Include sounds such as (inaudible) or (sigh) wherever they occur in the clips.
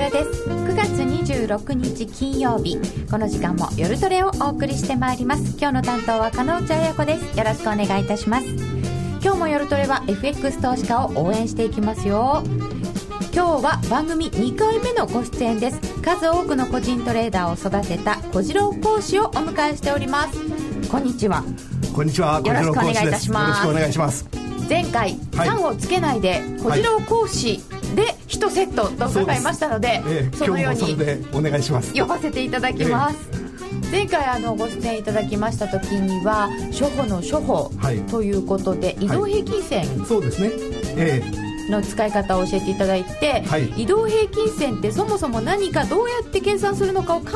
夜トレです。9月26日金曜日。この時間も夜トレをお送りしてまいります。今日の担当は加納内彩子です。よろしくお願いいたします。今日も夜トレは FX 投資家を応援していきますよ。今日は番組2回目のご出演です。数多くの個人トレーダーを育てた小次郎講師をお迎えしております。こんにちは。こんにちは。よろしくお願いいたします。よろしくお願いします。前回「さ、ん、をつけないで小次郎講師で1セットと伺いましたのでそのようにお願いします。呼ばせていただきます、前回あのご出演いただきました時には初歩の初歩ということで、移動平均線、そうですね、ええの使い方を教えていただいて、はい、移動平均線ってそもそも何かどうやって計算するのかを考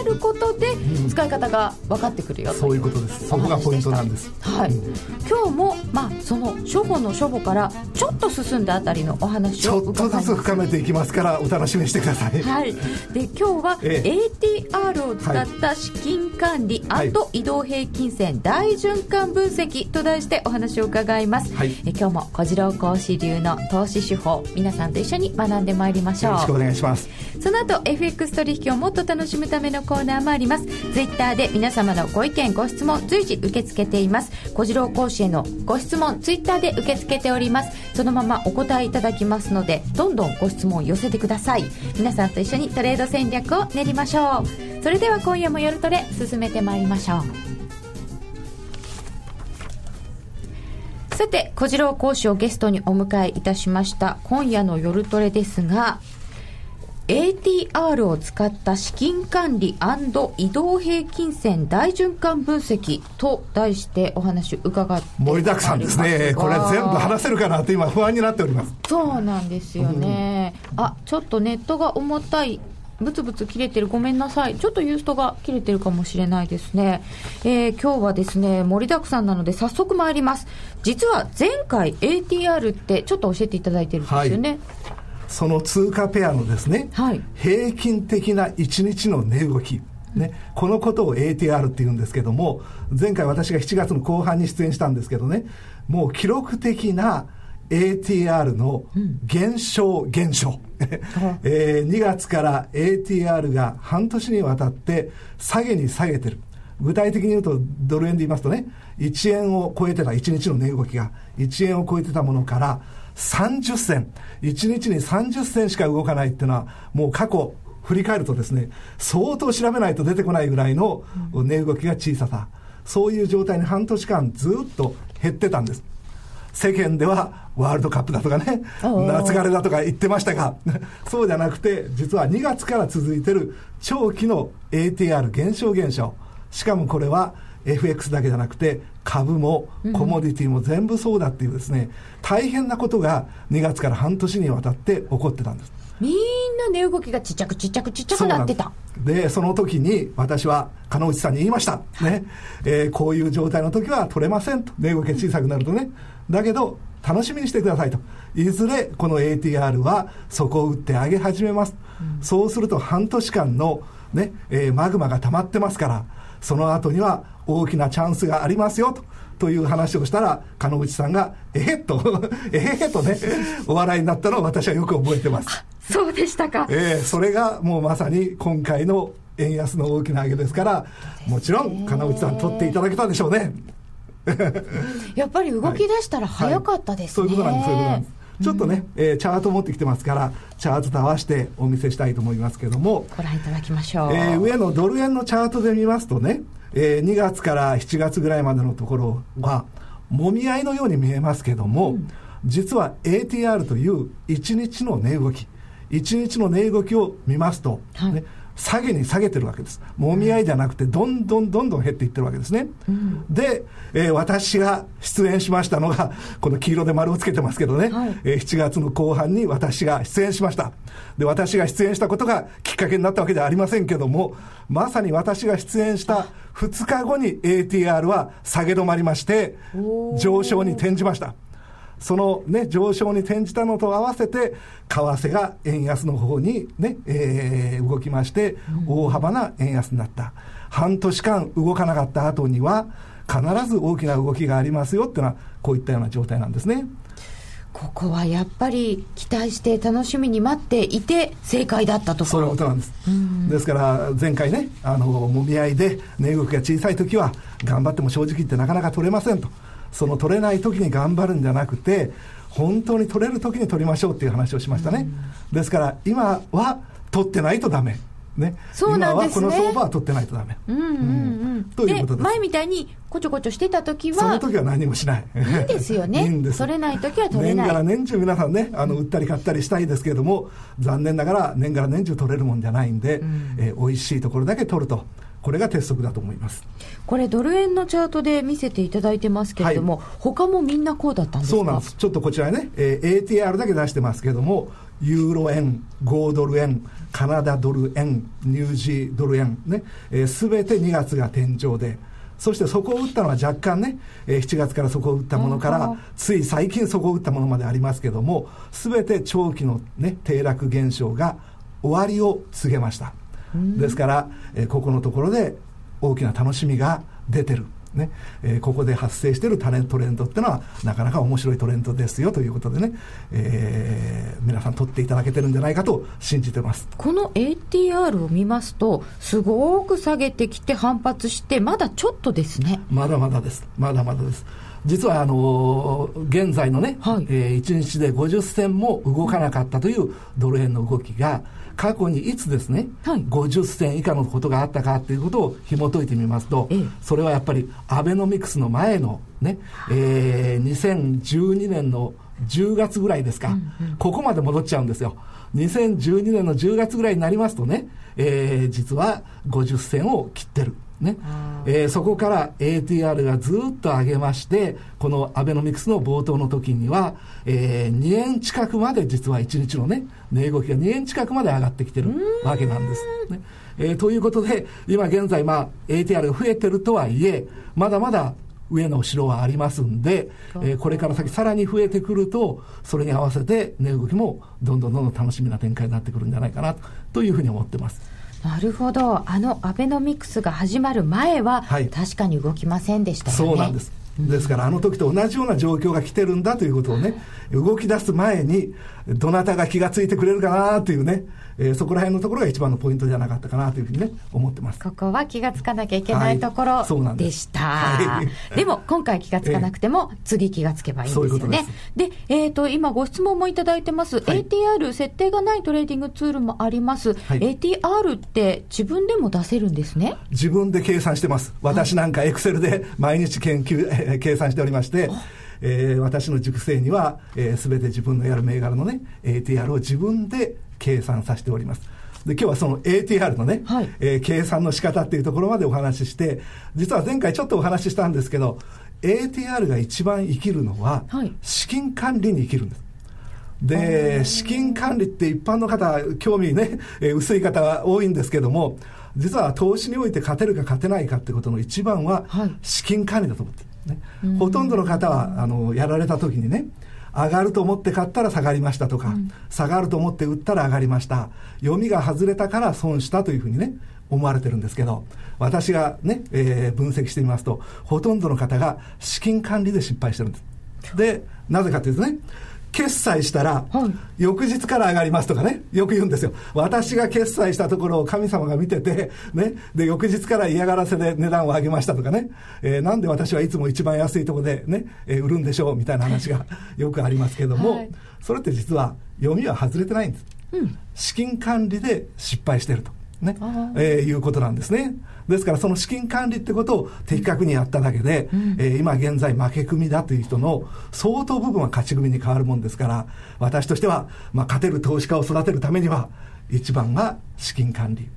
えることで使い方が分かってくるよ、うん、そういうことです。そこがポイントなんです。はい、うん、今日も、まあ、その初歩の初歩からちょっと進んだあたりのお話をちょっとずつ深めていきますからお楽しみにしてください。はい。で今日は ATR を使った資金管理移動平均線大循環分析と題してお話を伺います、はい、え今日も小次郎講師流の投資手法皆さんと一緒に学んでまいりましょう。よろしくお願いします。その後 FX 取引をもっと楽しむためのコーナーもあります。ツイッターで皆様のご意見ご質問随時受け付けています。小次郎講師へのご質問ツイッターで受け付けております。そのままお答えいただきますのでどんどんご質問を寄せてください。皆さんと一緒にトレード戦略を練りましょう。それでは今夜も夜トレ進めてまいりましょうさて小次郎講師をゲストにお迎えいたしました今夜の夜トレですが ATR を使った資金管理移動平均線大循環分析と題してお話伺って盛りだくさんですね。(laughs) これ全部話せるかなって今不安になっております。そうなんですよね、うん、あちょっとネットが重たいブツブツ切れてる、ごめんなさい、ちょっとユーストが切れてるかもしれないですね、えー、今日はですね盛りだくさんなので、早速参ります、実は前回、ATR ってちょっと教えていただいてるんですよね。はい。その通貨ペアのですね、はい、平均的な1日の値動き、ね、このことを ATR って言うんですけども、前回私が7月の後半に出演したんですけどね、もう記録的な ATR の減少、減少。(laughs) えー、2月から ATR が半年にわたって下げに下げてる。具体的に言うと、ドル円で言いますとね、1円を超えてた、1日の値動きが、1円を超えてたものから、30銭、1日に30銭しか動かないっていうのは、もう過去、振り返るとですね、相当調べないと出てこないぐらいの値動きが小ささ、そういう状態に半年間ずっと減ってたんです。世間ではワールドカップだとかね、夏枯れだとか言ってましたが、(laughs) そうじゃなくて、実は2月から続いてる長期の ATR 減少減少。しかもこれは FX だけじゃなくて、株もコモディティも全部そうだっていうですね、大変なことが2月から半年にわたって起こってたんです。みんな値動きがちっちゃくちっちゃくちっちゃくなってた。でその時に私は鹿内さんに言いました。ね。えー、こういう状態の時は取れませんと。値動きが小さくなるとね。だけど、楽しみにしてくださいと。いずれこの ATR は底を打って上げ始めます。うん、そうすると半年間のね、えー、マグマが溜まってますから、その後には大きなチャンスがありますよと。という話をしたら、鹿内さんが、えへっと、(laughs) えへへとね、お笑いになったのを私はよく覚えてます。そうでしたか。ええー、それがもうまさに今回の円安の大きな上げですから、もちろん、金内さん取っていただけたでしょうね。(laughs) やっぱり動き出したら早かったですね、はいはい、そういうことなんです、そういうことなんです。ちょっとね、うん、えー、チャート持ってきてますから、チャートと合わせてお見せしたいと思いますけども、ご覧いただきましょう。えー、上のドル円のチャートで見ますとね、えー、2月から7月ぐらいまでのところは、もみ合いのように見えますけども、うん、実は ATR という1日の値動き、1日の値動きを見ますと、はい、ね、下げに下げてるわけです。もみ合いじゃなくて、どんどんどんどん減っていってるわけですね。うん、で、えー、私が出演しましたのが、この黄色で丸をつけてますけどね、はい、えー、7月の後半に私が出演しました。で、私が出演したことがきっかけになったわけではありませんけども、まさに私が出演した2日後に ATR は下げ止まりまして、上昇に転じました。そのね、上昇に転じたのと合わせて、為替が円安の方にね、えー、動きまして、大幅な円安になった。半年間動かなかった後には、必ず大きな動きがありますよっていうのは、こういったような状態なんですね。ここはやっぱり期待して楽しみに待っていて正解だったとそういうことなんです、ですから前回ねあのもみ合いで値動きが小さい時は頑張っても正直言ってなかなか取れませんとその取れない時に頑張るんじゃなくて本当に取れる時に取りましょうっていう話をしましたね、ですから今は取ってないとダメね、そうなんです、ね、今はこの相場は取ってないとダメ。うんうんうん。ということです。前みたいにこちょこちょしてた時は、その時は何もしない。いいんですよね。(laughs) いいんです。取れない時は取れない。年がら年中皆さんね、あの、売ったり買ったりしたいですけれども、残念ながら年がら年中取れるもんじゃないんで、うん、えー、美味しいところだけ取ると。これが鉄則だと思います。これ、ドル円のチャートで見せていただいてますけれども、はい、他もみんなこうだったんですそうなんです、ちょっとこちらね、えー、ATR だけ出してますけれども、ユーロ円、5ドル円、カナダドル円、ニュージードル円ね、す、えー、べ、て2月が天井で、そしてそこを打ったのは若干ね、えー、7月からそこを打ったものから、つい最近そこを打ったものまでありますけども、すべて長期のね、低落現象が終わりを告げました。ですから、えー、ここのところで大きな楽しみが出てる。ね。えー、ここで発生しているタレントレンドっていうのはなかなか面白いトレンドですよということでね、えー、皆さん取っていただけてるんじゃないかと信じてます。この ATR を見ますとすごく下げてきて反発してまだちょっとですね。まだまだです。まだまだです。実はあのー、現在のね、はい、えー、1日で50銭も動かなかったというドル円の動きが、過去にいつですね、はい、50銭以下のことがあったかということを紐解いてみますと、ええ、それはやっぱりアベノミクスの前のね、えー、2012年の10月ぐらいですか、うんうん、ここまで戻っちゃうんですよ。2012年の10月ぐらいになりますとね、えー、実は50銭を切ってる。ね。えー、そこから ATR がずっと上げまして、このアベノミクスの冒頭の時には、えー、2円近くまで実は1日のね、値動きが2円近くまで上がってきてるわけなんです。ね。えー、ということで、今現在、まあ、ATR が増えてるとはいえ、まだまだ上の城はありますんで、えー、これから先さらに増えてくると、それに合わせて値動きもどんどんどんどん楽しみな展開になってくるんじゃないかなというふうに思ってます。なるほど、あのアベノミクスが始まる前は、はい、確かに動きませんでしたよね。そうなんです。ですから、あの時と同じような状況が来てるんだということをね、動き出す前に、どなたが気がついてくれるかなというね、えー、そこら辺のところが一番のポイントじゃなかったかなというふうにね、思ってます。ここは気がつかなきゃいけないところでした。はい、ででも、今回気がつかなくても、えー、次気がつけばいいんですよね。でえっ、ー、と、今ご質問もいただいてます。はい、ATR、設定がないトレーディングツールもあります。はい、ATR って自分でも出せるんですね？自分で計算してます。私なんかエクセルで毎日研究、えー、計算しておりまして、えー、私の熟成には、えー、全て自分のやる銘柄のね、ATR を自分で計算させております。で今日はその ATR のね、はい、えー、計算の仕方っていうところまでお話しして、実は前回ちょっとお話ししたんですけど、ATR が一番生きるのは、資金管理に生きるんです。で、資金管理って一般の方、興味ね、えー、薄い方は多いんですけども、実は投資において勝てるか勝てないかってことの一番は、資金管理だと思ってね、ほとんどの方はあのやられた時にね上がると思って買ったら下がりましたとか、うん、下がると思って売ったら上がりました。読みが外れたから損したというふうにね思われてるんですけど私がね、えー、分析してみますとほとんどの方が資金管理で失敗してるんです。でなぜかというとね決済したら、翌日から上がりますとかね、よく言うんですよ。私が決済したところを神様が見てて、ね、で、翌日から嫌がらせで値段を上げましたとかね、えー、なんで私はいつも一番安いところでね、えー、売るんでしょう？みたいな話が (laughs) よくありますけども、はい、それって実は読みは外れてないんです。うん、資金管理で失敗してると。ね、えー、いうことなんですね。ですからその資金管理ってことを的確にやっただけで、うん、えー、今現在負け組だという人の相当部分は勝ち組に変わるもんですから、私としては、まあ、勝てる投資家を育てるためには、一番は資金管理。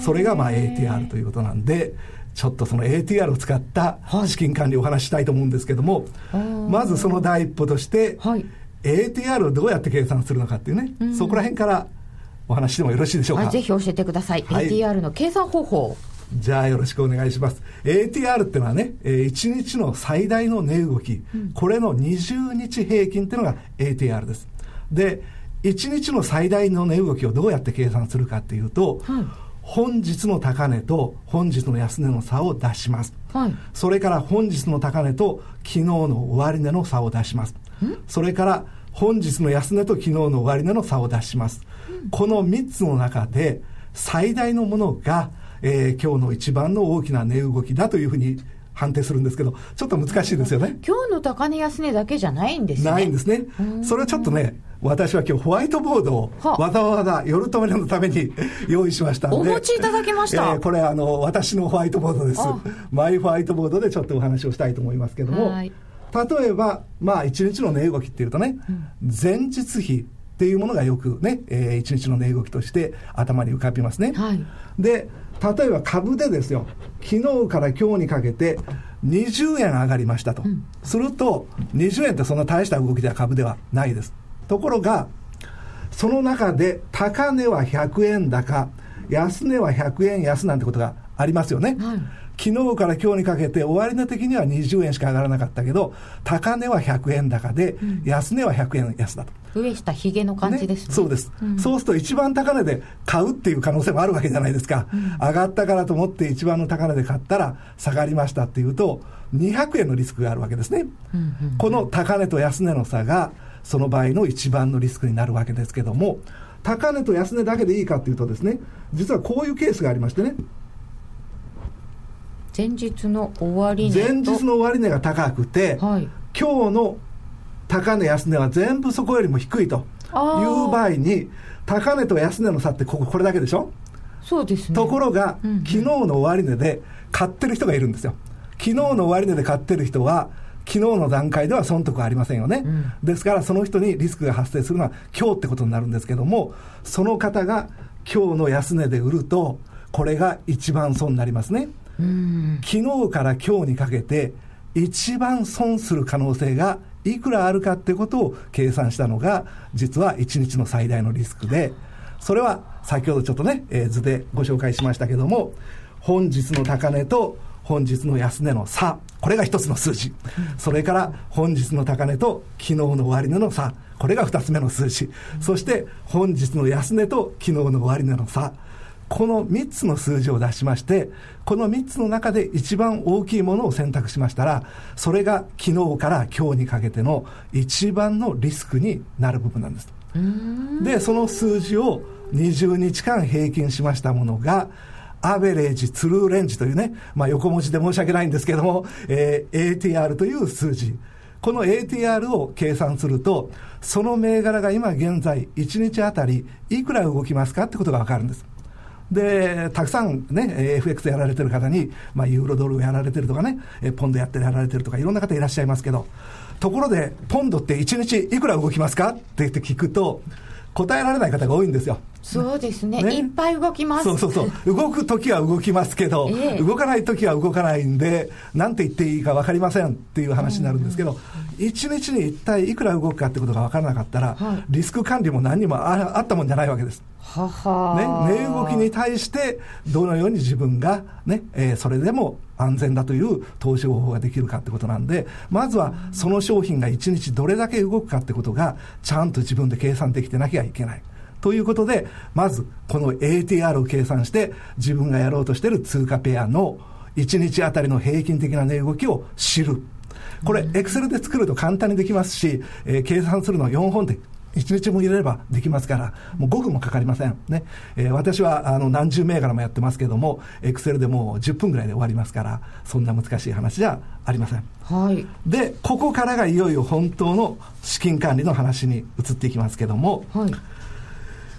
それがまあ ATR ということなんで、ちょっとその ATR を使った資金管理をお話ししたいと思うんですけども、はい、まずその第一歩として、はい、ATR をどうやって計算するのかっていうね、うん、そこら辺からお話してもよろしいでしょうか？ぜひ教えてください。はい、ATR の計算方法。じゃあよろしくお願いします。ATR っていうのはね、1日の最大の値動き、うん、これの20日平均っていうのが ATR です。で、1日の最大の値動きをどうやって計算するかっていうと、本日の高値と本日の安値の差を出します。はい、それから本日の高値と昨日の終値の差を出します。それから本日の安値と昨日の終値の差を出します。この3つの中で最大のものが、えー、今日の一番の大きな値動きだというふうに判定するんですけど、ちょっと難しいですよね。今日の高値安値だけじゃないんですね。ないんですね。それはちょっとね、私は今日ホワイトボードをわざわざ夜止めのために (laughs) 用意しましたんで。お持ちいただきました。えー、これあの、私のホワイトボードです。マイホワイトボードでちょっとお話をしたいと思いますけども、例えば、まあ、一日の値動きっていうとね、うん、前日比っていうものがよくね、えー、一日の値動きとして頭に浮かびますね。はい、で、例えば株でですよ、昨日から今日にかけて20円上がりましたと。うん、すると、20円ってそんな大した動きでは株ではないです。ところが、その中で高値は100円高、安値は100円安なんてことがありますよね。はい昨日から今日にかけて終値的には20円しか上がらなかったけど、高値は100円高で、安値は100円安だと。上下ひげの感じですね、ね、そうです、うん、そうすると一番高値で買うっていう可能性もあるわけじゃないですか、うん、上がったからと思って一番の高値で買ったら下がりましたっていうと200円のリスクがあるわけですね、うんうんうん、この高値と安値の差がその場合の一番のリスクになるわけですけども高値と安値だけでいいかっていうとですね実はこういうケースがありましてね前日の終値前日の終値が高くて、はい、今日の高値安値は全部そこよりも低いと。いう場合に高値と安値の差ってこここれだけでしょ？そうですね。ところが、うんうん、昨日の終値で買ってる人がいるんですよ。昨日の終値で買ってる人は昨日の段階では損得はありませんよね、うん、ですからその人にリスクが発生するのは今日ってことになるんですけどもその方が今日の安値で売るとこれが一番損になりますね昨日から今日にかけて一番損する可能性がいくらあるかってことを計算したのが実は1日の最大のリスクでそれは先ほどちょっとね、えー、図でご紹介しましたけども本日の高値と本日の安値の差これが一つの数字。それから本日の高値と昨日の終値の差これが二つ目の数字。そして本日の安値と昨日の終値の差。この3つの数字を出しまして、この3つの中で一番大きいものを選択しましたら、それが昨日から今日にかけての一番のリスクになる部分なんです。で、その数字を20日間平均しましたものが、アベレージ、ツルーレンジというね、まあ、横文字で申し訳ないんですけども、えー、ATR という数字。この ATR を計算すると、その銘柄が今現在1日あたりいくら動きますかってことがわかるんです。で、たくさんね、FX やられてる方に、まあ、ユーロドルやられてるとかね、ポンドやってやられてるとか、いろんな方いらっしゃいますけど、ところで、ポンドって1日いくら動きますか？って言って聞くと、答えられない方が多いんですよ。そうですね、ね、いっぱい動きます。そうそうそう。動くときは動きますけど、え動かないときは動かないんで、なんて言っていいか分かりませんっていう話になるんですけど、1日に一体いくら動くかってことが分からなかったら、はい、リスク管理も何にもあったもんじゃないわけです。ははね、値動きに対してどのように自分がね、えー、それでも安全だという投資方法ができるかってことなんで、まずはその商品が1日どれだけ動くかってことが、ちゃんと自分で計算できてなきゃいけない。ということで、まずこの ATR を計算して、自分がやろうとしている通貨ペアの1日あたりの平均的な値動きを知る。これ、エクセルで作ると簡単にできますし、えー、計算するのは4本で1日も入れればできますから、もう5分もかかりません。ね。えー、私はあの何十銘柄もやってますけども、エクセルでもう10分ぐらいで終わりますから、そんな難しい話じゃありません。はい。で、ここからがいよいよ本当の資金管理の話に移っていきますけども、はい。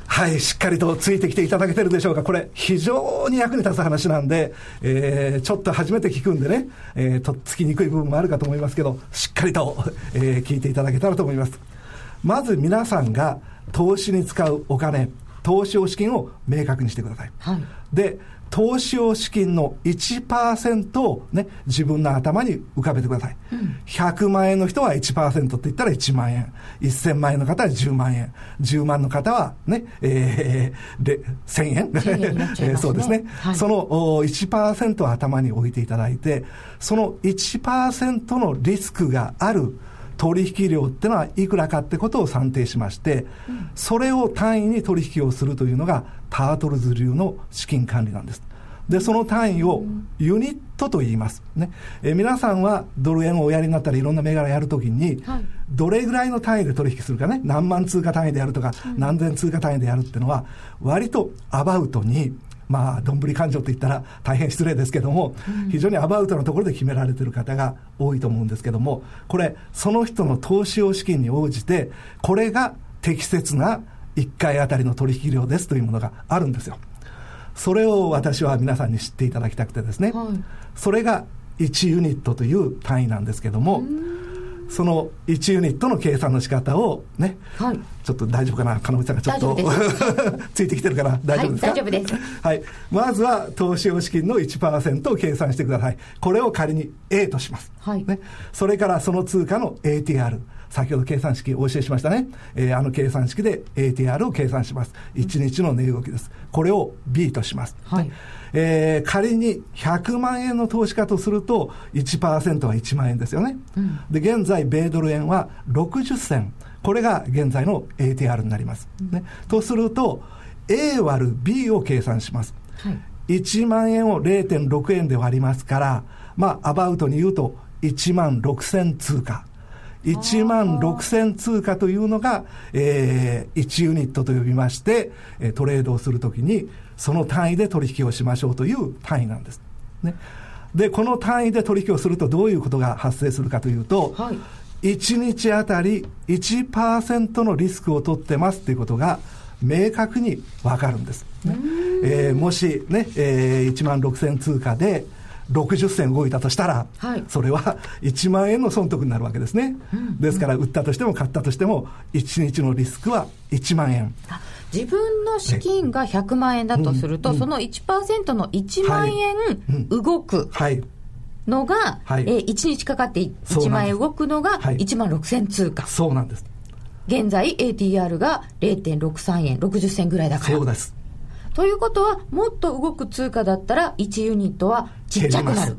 はい、しっかりとついてきていただけてるでしょうか。これ、非常に役に立つ話なんで、えー、ちょっと初めて聞くんでね、えー、とっつきにくい部分もあるかと思いますけど、しっかりと、えー、聞いていただけたらと思います。まず皆さんが投資に使うお金、投資用資金を明確にしてください。はい、で、投資用資金の1%をね、自分の頭に浮かべてください。うん、100万円の人は1%って言ったら1万円。1000万円の方は10万円。10万の方はね、えー、で1000円。ね、(laughs) そうですね。はい、その1%を頭に置いていただいて、その1%のリスクがある取引量っていうのはいくらかってことを算定しまして、それを単位に取引をするというのがタートルズ流の資金管理なんです。で、その単位をユニットと言います。ね。え皆さんはドル円をおやりになったりいろんな銘柄やるときに、はい、どれぐらいの単位で取引するかね、何万通貨単位でやるとか、うん、何千通貨単位でやるっていうのは、割とアバウトに、まあ、どんぶり勘定って言ったら大変失礼ですけども、うん、非常にアバウトなところで決められている方が多いと思うんですけども、これ、その人の投資用資金に応じて、これが適切な1回あたりの取引量ですというものがあるんですよ。それを私は皆さんに知っていただきたくてですね、はい、それが1ユニットという単位なんですけども、その1ユニットの計算の仕方をね、はい、ちょっと大丈夫かな、金内さんがちょっと (laughs) ついてきてるかな、大丈夫ですか、はい、大丈夫です。はい。まずは、投資用資金の1%を計算してください。これを仮に A とします。はい。ね。それからその通貨の ATR。先ほど計算式お教えしましたね。えー、あの計算式で ATR を計算します。1日の値動きです。これを B とします。はい。えー、仮に100万円の投資家とすると1%は1万円ですよね。うん、で、現在、米ドル円は60銭。これが現在の ATR になります。ね、とすると、A 割る B を計算します。はい、1万円を0.6円で割りますから、まあ、アバウトに言うと、1万6000通貨。1万6000通貨というのが、えー、1ユニットと呼びまして、トレードをするときに、その単位で取引をしましょうという単位なんです。ね。で、この単位で取引をするとどういうことが発生するかというと、はい、1日あたり1%のリスクを取ってますということが明確にわかるんです。ねえー、もしね、えー、1万6000通貨で、60銭動いたとしたら、はい、それは1万円の損得になるわけですね、うん、ですから売ったとしても買ったとしても1日のリスクは1万円。自分の資金が100万円だとすると、その1%の1万円動くのが、はいえー、1日かかって1万円動くのが1万6000通貨。そうなんです。現在 ATR が0.63円、60銭ぐらいだから。そうです。ということは、もっと動く通貨だったら1ユニットはちっちゃくなる。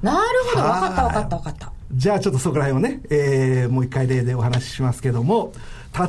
なるほど、分かった分かった分かった。じゃあちょっとそこら辺をね、えー、もう一回例でお話ししますけども、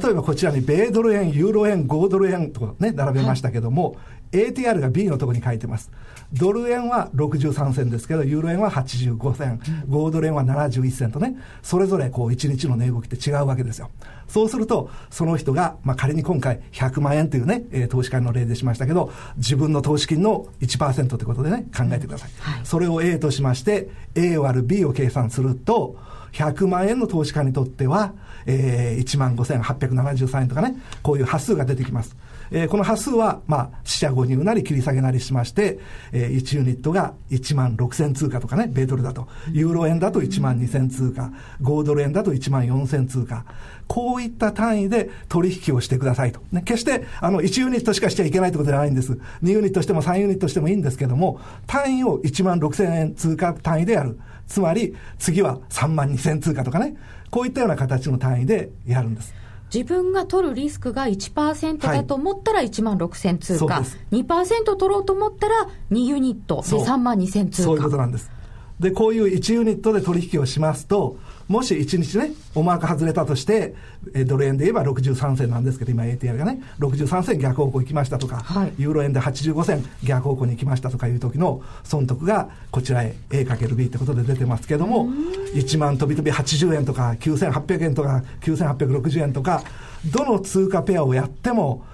例えばこちらに米ドル円、ユーロ円、5ドル円とね、並べましたけども、はい、ATR が B のところに書いてます。ドル円は63銭ですけど、ユーロ円は85銭、5ドル円は71銭とね、それぞれこう1日の値動きって違うわけですよ。そうすると、その人が、まあ、仮に今回100万円というね、えー、投資家の例でしましたけど、自分の投資金の1%ということでね、考えてください。はい、それを A としまして、A 割る B を計算すると、100万円の投資家にとっては、えー、1万5873円とかね、こういう端数が出てきます。えー、この端数は、まあ、四捨五入なり切り下げなりしまして、えー、1ユニットが1万6000通貨とかね、米ドルだと、ユーロ円だと1万2000通貨、5ドル円だと1万4000通貨、こういった単位で取引をしてくださいと。ね、決して、あの、1ユニットしかしちゃいけないってことではないんです。2ユニットしても3ユニットしてもいいんですけども、単位を1万6000円通貨単位でやる。つまり、次は3万2000通貨とかね、こういったような形の単位でやるんです。自分が取るリスクが1%だと思ったら1万6000通貨、はい、2%取ろうと思ったら2ユニット。で3万2000通貨。そういうことなんです。で、こういう1ユニットで取引をしますと、もし1日ね、おマーク外れたとして、えドル円で言えば63銭なんですけど、今 ATR がね、63銭逆方向行きましたとか、はい、ユーロ円で85銭逆方向に行きましたとかいう時の損得がこちらへ A×B ってことで出てますけども、1万飛び飛び80円とか、9800円とか、9860円とか、どの通貨ペアをやっても、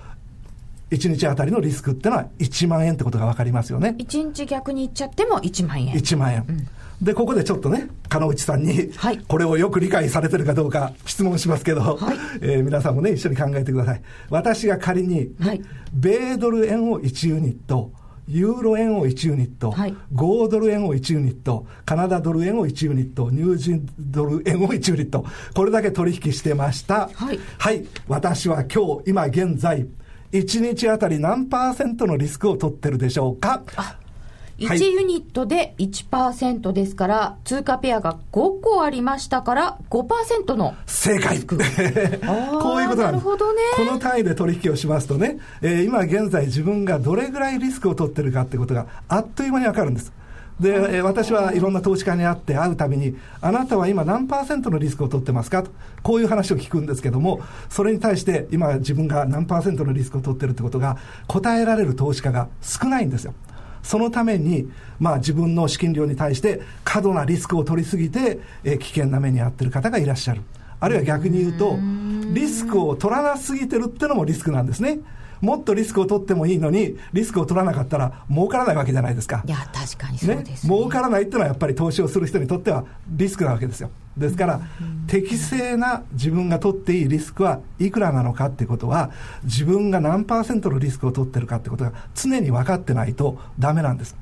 1日あたりのリスクってのは1万円ってことが分かりますよね。1日逆にいっちゃっても1万円。1万円。うんで、ここでちょっとね、金内さんに、これをよく理解されてるかどうか質問しますけど、はい、えー、皆さんもね、一緒に考えてください。私が仮に、はい、米ドル円を1ユニット、ユーロ円を1ユニット、はい、5ドル円を1ユニット、カナダドル円を1ユニット、ニュージードル円を1ユニット、これだけ取引してました。はい、はい、私は今日、今現在、1日あたり何パーセントのリスクを取ってるでしょうか？1ユニットで1%ですから、通貨ペアが5個ありましたから、5%の正解 (laughs) こういうことなんです。なるほどね。この単位で取引をしますとね、えー、今現在自分がどれぐらいリスクを取ってるかってことがあっという間にわかるんです。で、私はいろんな投資家に会って会うたびに、あなたは今何パーセントのリスクを取ってますか？と、こういう話を聞くんですけども、それに対して今自分が何パーセントのリスクを取ってるってことが答えられる投資家が少ないんですよ。そのために、まあ、自分の資金量に対して過度なリスクを取りすぎて、えー、危険な目に遭っている方がいらっしゃる。あるいは逆に言うと、リスクを取らなすぎてるってのもリスクなんですね。もっとリスクを取ってもいいのに、リスクを取らなかったら儲からないわけじゃないですか。いや、確かにそうです、ね、儲からないっていうのはやっぱり投資をする人にとってはリスクなわけですよ。ですから、適正な自分が取っていいリスクはいくらなのかってことは、自分が何パーセントのリスクを取ってるかってことが常に分かってないとダメなんです。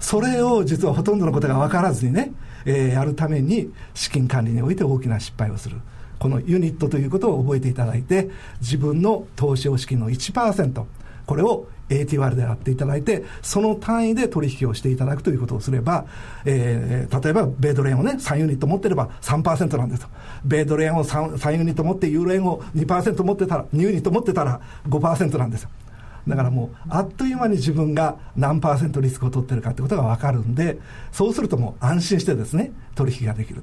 それを実はほとんどのことが分からずにね、えー、やるために資金管理において大きな失敗をする。このユニットということを覚えていただいて、自分の投資資金の1%、これを AT1 でやっていただいて、その単位で取引をしていただくということをすれば、えー、例えば、米ドル円をね、3ユニット持ってれば3%なんですと。米ドル円を 3, 3ユニット持って、ユーロ円を2%持ってたら、2ユニット持ってたら5%なんですよ。だからもう、あっという間に自分が何パーセントリスクを取ってるかってことが分かるんで、そうするともう安心してですね、取引ができる。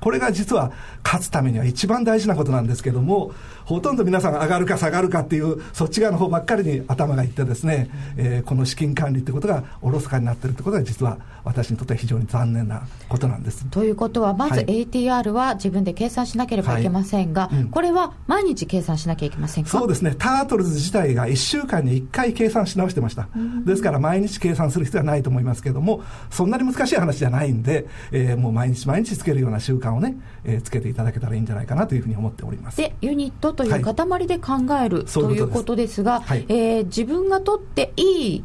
これが実は勝つためには一番大事なことなんですけども、ほとんど皆さん上がるか下がるかっていう、そっち側の方ばっかりに頭がいってですね、えー、この資金管理ってことがおろそかになってるってことが実は私にとっては非常に残念なことなんです。ということは、まず ATR は自分で計算しなければいけませんが、はいうん、これは毎日計算しなきゃいけませんか？そうですね、タートルズ自体が1週間に1回計算し直してました。ですから毎日計算する必要はないと思いますけども、そんなに難しい話じゃないんで、えー、もう毎日毎日つけるような習慣をね、えー、つけていただけたらいいんじゃないかなというふうに思っております。で、ユニットという塊で考える、はい、ということですが、はい、えー、自分が取っていい、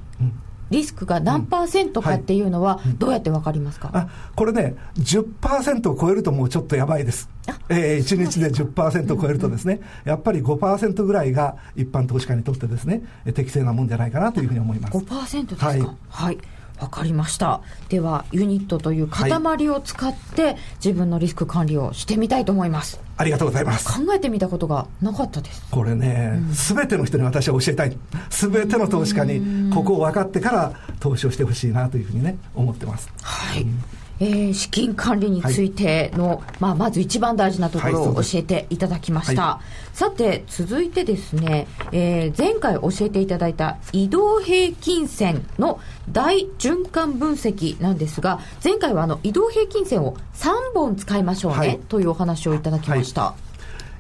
リスクが何パーセントかっていうのは、どうやって分かりますか、うんはい、あこれね、10%を超えるともうちょっとやばいです。えー、1日で10%を超えるとですね、やっぱり5%ぐらいが一般投資家にとってですね、適正なもんじゃないかなというふうに思います。5%ですか、はい、はいわかりました。では、ユニットという塊を使って、自分のリスク管理をしてみたいと思います。ありがとうございます。考えてみたことがなかったです。これね、す、べ、ての人に私は教えたい。すべての投資家に、ここを分かってから投資をしてほしいなというふうにね、思ってます。はい。えー、資金管理についての、はい、まあ、まず一番大事なところを教えていただきました。はい、さて、続いてですね、えー、前回教えていただいた移動平均線の大循環分析なんですが、前回はあの移動平均線を3本使いましょうね、はい、というお話をいただきました。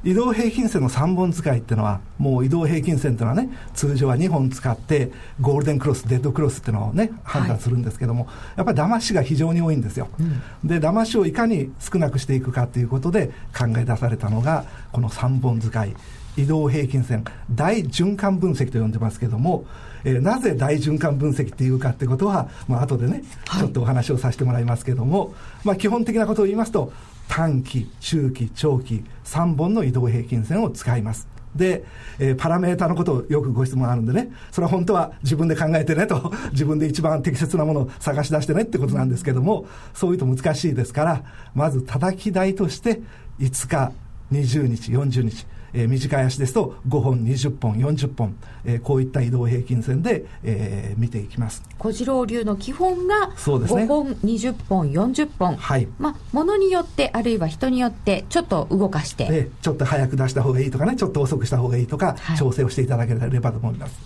移動平均線の3本使いっていうのは、もう移動平均線っていうのはね、通常は2本使って、ゴールデンクロス、デッドクロスっていうのをね、判断するんですけども、はい、やっぱり騙しが非常に多いんですよ。うん、で、騙しをいかに少なくしていくかということで考え出されたのが、この3本使い。移動平均線、大循環分析と呼んでますけども、えー、なぜ大循環分析っていうかってことは、まあ後でね、ちょっとお話をさせてもらいますけども、まあ基本的なことを言いますと、短期、中期、長期、3本の移動平均線を使います。で、えー、パラメータのことをよくご質問あるんでね、それは本当は自分で考えてねと、(laughs) 自分で一番適切なものを探し出してねってことなんですけども、そういうと難しいですから、まず叩き台として5日、20日、40日、えー、短い足ですと5本、20本、40本、えー、こういった移動平均線で、えー、見ていきます。小次郎流の基本が5本、ね、20本、40本、はい。まあ、ものによって、あるいは人によって、ちょっと動かして、ちょっと早く出した方がいいとかね、ちょっと遅くした方がいいとか、はい、調整をしていただければと思います。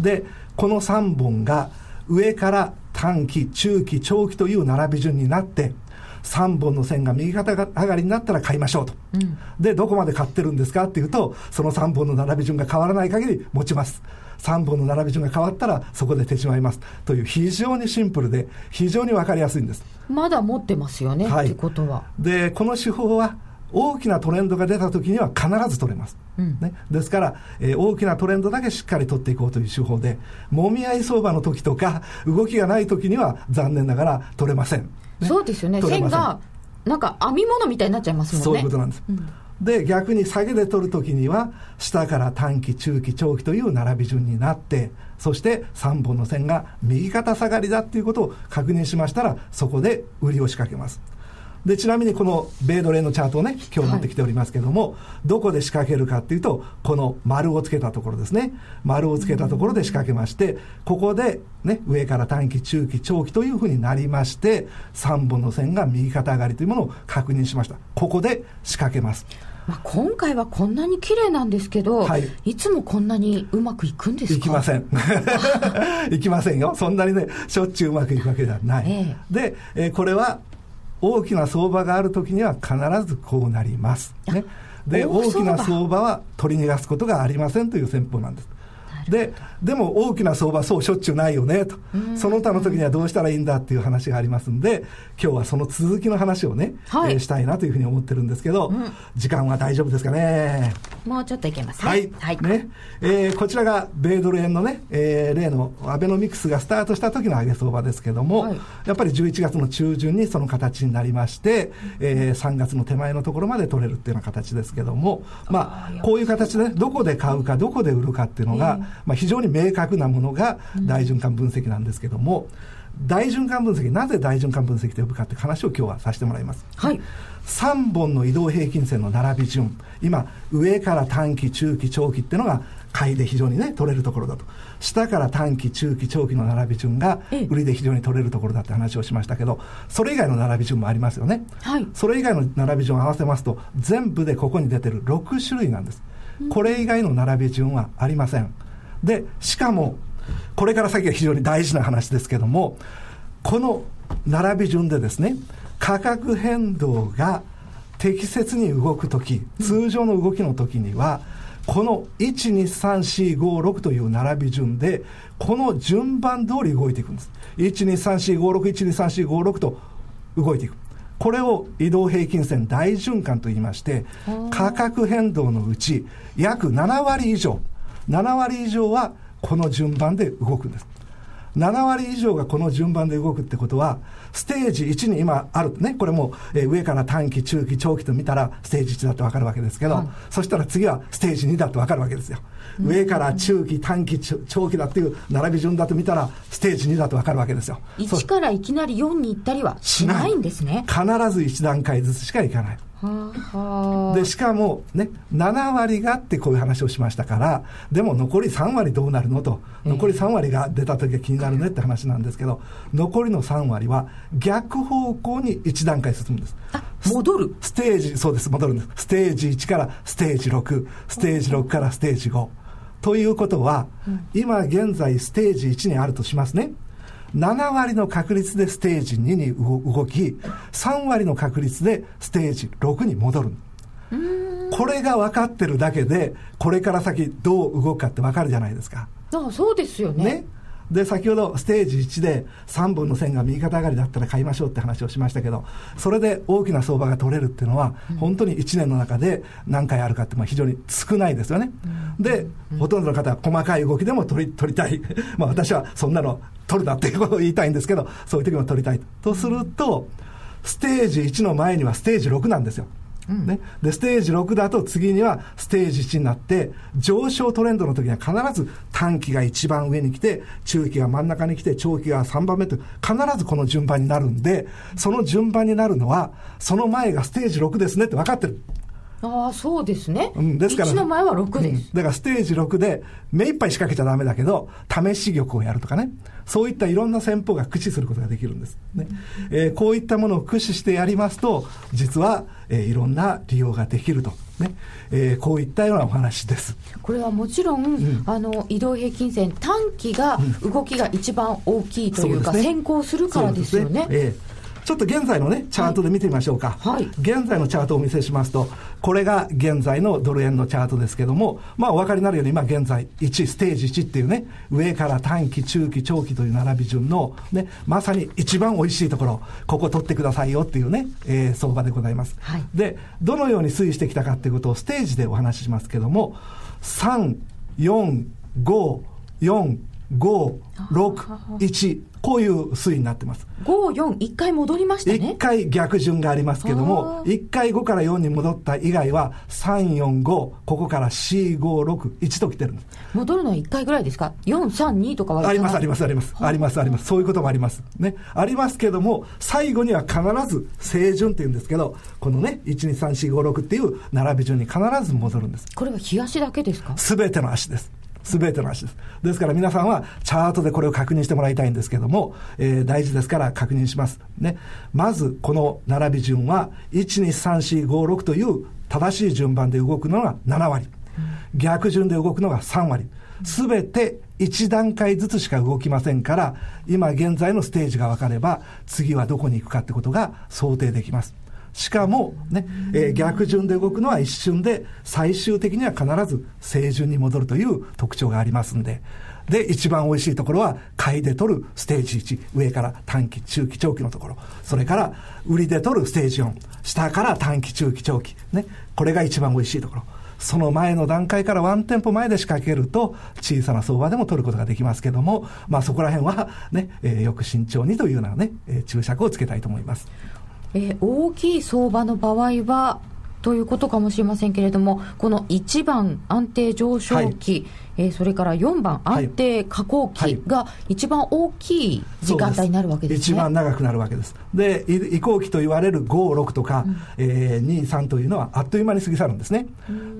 で、この3本が上から短期、中期、長期という並び順になって、3本の線が右肩上がりになったら買いましょうと、うん、でどこまで買ってるんですかっていうとその3本の並び順が変わらない限り持ちます。3本の並び順が変わったらそこで手しまいます。という非常にシンプルで非常に分かりやすいんです。まだ持ってますよね、はい、ってことは。でこの手法は大きなトレンドが出た時には必ず取れます、うん、ね、ですから、えー、大きなトレンドだけしっかり取っていこうという手法でもみ合い相場の時とか動きがない時には残念ながら取れませんそうですよね、線がなんか編み物みたいになっちゃいますもんね。そういうことなんです。うん、で、逆に下げで取るときには、下から短期、中期、長期という並び順になって、そして3本の線が右肩下がりだっていうことを確認しましたら、そこで売りを仕掛けます。で、ちなみにこの米ドル円のチャートをね、今日持ってきておりますけども、はい、どこで仕掛けるかっていうと、この丸をつけたところですね。丸をつけたところで仕掛けまして、ここでね、上から短期、中期、長期というふうになりまして、3本の線が右肩上がりというものを確認しました。ここで仕掛けます。まあ、今回はこんなに綺麗なんですけど、はい、いつもこんなにうまくいくんですか？いきません。(laughs) いきませんよ。そんなにね、しょっちゅううまくいくわけではない。えー、で、えー、これは大きな相場があるときには必ずこうなります。ね。で、大きな相場は取り逃がすことがありませんという戦法なんです。ででも大きな相場そうしょっちゅうないよねと。その他の時にはどうしたらいいんだっていう話がありますんで今日はその続きの話をね、はい、えー、したいなというふうに思ってるんですけど、うん、時間は大丈夫ですかね？もうちょっといけますね。はい、はい、ね。えー、こちらが米ドル円のね、えー、例のアベノミクスがスタートした時の上げ相場ですけども、はい、やっぱり11月の中旬にその形になりまして、えー、3月の手前のところまで取れるっていうような形ですけどもまあこういう形で、ね、どこで買うかどこで売るかっていうのが、まあ、非常に明確なものが大循環分析なんですけども、うん、大循環分析なぜ大循環分析と呼ぶかって話を今日はさせてもらいます。はい。3本の移動平均線の並び順。今上から短期中期長期っていうのが買いで非常にね取れるところだと。下から短期中期長期の並び順が売りで非常に取れるところだって話をしましたけどそれ以外の並び順もありますよね、はい、それ以外の並び順を合わせますと全部でここに出てる6種類なんです。これ以外の並び順はありませんで、しかも、これから先は非常に大事な話ですけども、この並び順でですね、価格変動が適切に動くとき、通常の動きのときには、この1、2、3、4、5、6という並び順で、この順番通り動いていくんです。1、2、3、4、5、6、1、2、3、4、5、6と動いていく。これを移動平均線大循環と言いまして、価格変動のうち約7割以上、7割以上はこの順番で動くんです。7割以上がこの順番で動くってことは、ステージ1に今あるね、これも、えー、上から短期、中期、長期と見たらステージ1だってわかるわけですけど、はい、そしたら次はステージ2だってわかるわけですよ。うん、上から中期、短期、長期だっていう並び順だと見たら、ステージ2だとわかるわけですよ。1からいきなり4に行ったりはしないんですね。必ず1段階ずつしかいかない。でしかもね7割がってこういう話をしましたからでも残り3割どうなるのと残り3割が出た時は気になるねって話なんですけど残りの3割は逆方向に1段階進むんです。戻る。ステージそうです戻るんです。ステージ1からステージ6ステージ6からステージ5ということは、今現在ステージ1にあるとしますね7割の確率でステージ2に動き、3割の確率でステージ6に戻る。これが分かってるだけで、これから先どう動くかって分かるじゃないですか。ああそうですよね。ねで、先ほどステージ1で3本の線が右肩上がりだったら買いましょうって話をしましたけど、それで大きな相場が取れるっていうのは、本当に1年の中で何回あるかって非常に少ないですよね。で、ほとんどの方は細かい動きでも取り取りたい。(laughs) まあ私はそんなの取るなっていうことを言いたいんですけど、そういう時も取りたいとすると、ステージ1の前にはステージ6なんですよ。ね、でステージ6だと次にはステージ1になって上昇トレンドの時には必ず短期が一番上に来て中期が真ん中に来て長期が3番目と必ずこの順番になるんでその順番になるのはその前がステージ6ですねって分かってる。ああ、そうですね。うん、ですから。1の前は6です、うん、だからステージ6で、目いっぱい仕掛けちゃダメだけど、試し玉をやるとかね。そういったいろんな戦法が駆使することができるんです。ね。えー、こういったものを駆使してやりますと、実は、えー、いろんな利用ができると。ね。えー、こういったようなお話です。これはもちろん、うん、あの、移動平均線、短期が、動きが一番大きいというか、うん、先行するからですよね。ちょっと現在のね、チャートで見てみましょうか。はい。現在のチャートをお見せしますと、これが現在のドル円のチャートですけども、まあお分かりになるように、今現在1、ステージ1っていうね、上から短期、中期、長期という並び順の、ね、まさに一番美味しいところ、ここ取ってくださいよっていうね、えー、相場でございます。はい。で、どのように推移してきたかっていうことをステージでお話ししますけども、3、4、5、4、5、6、1、こういう推移になってます。5、4、1回戻りましたね。1回逆順がありますけども、1回5から4に戻った以外は、3、4、5、ここから4、5、6、1と来てる戻るのは1回ぐらいですか ?4、3、2とかはあります、あります、あります。あります、あります。そういうこともあります。ね。ありますけども、最後には必ず正順っていうんですけど、このね、1、2、3、4、5、6っていう並び順に必ず戻るんです。これは日足だけですか？すべての足です。すべての足です。ですから皆さんはチャートでこれを確認してもらいたいんですけども、えー、大事ですから確認します。ね。まず、この並び順は、1、2、3、4、5、6という正しい順番で動くのが7割。逆順で動くのが3割。すべて1段階ずつしか動きませんから、今現在のステージが分かれば、次はどこに行くかってことが想定できます。しかもね、えー、逆順で動くのは一瞬で、最終的には必ず正順に戻るという特徴がありますんで、で、一番美味しいところは、買いで取るステージ1、上から短期、中期、長期のところ。それから、売りで取るステージ4、下から短期、中期、長期。ね。これが一番美味しいところ。その前の段階からワンテンポ前で仕掛けると、小さな相場でも取ることができますけども、まあそこら辺はね、えー、よく慎重にというようなね、えー、注釈をつけたいと思います。えー、大きい相場の場合は、ということかもしれませんけれども、この1番安定上昇期、はい、えー、それから4番安定下降期が一番大きい時間帯になるわけですね。一番長くなるわけです。で、移行期と言われる5、6とか、うん、えー、2、3というのはあっという間に過ぎ去るんですね。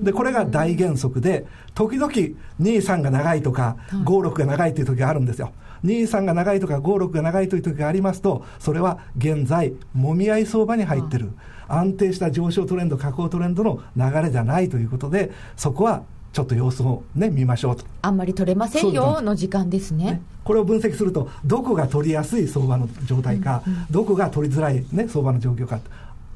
で、これが大原則で、時々2、3が長いとか、5、6が長いという時があるんですよ。2、3が長いとか5、6が長いという時がありますと、それは現在、もみ合い相場に入ってる。安定した上昇トレンド、下降トレンドの流れじゃないということで、そこはちょっと様子をね、見ましょうと。あんまり取れませんよの時間ですね。ねこれを分析すると、どこが取りやすい相場の状態か、うんうん、どこが取りづらい、ね、相場の状況か。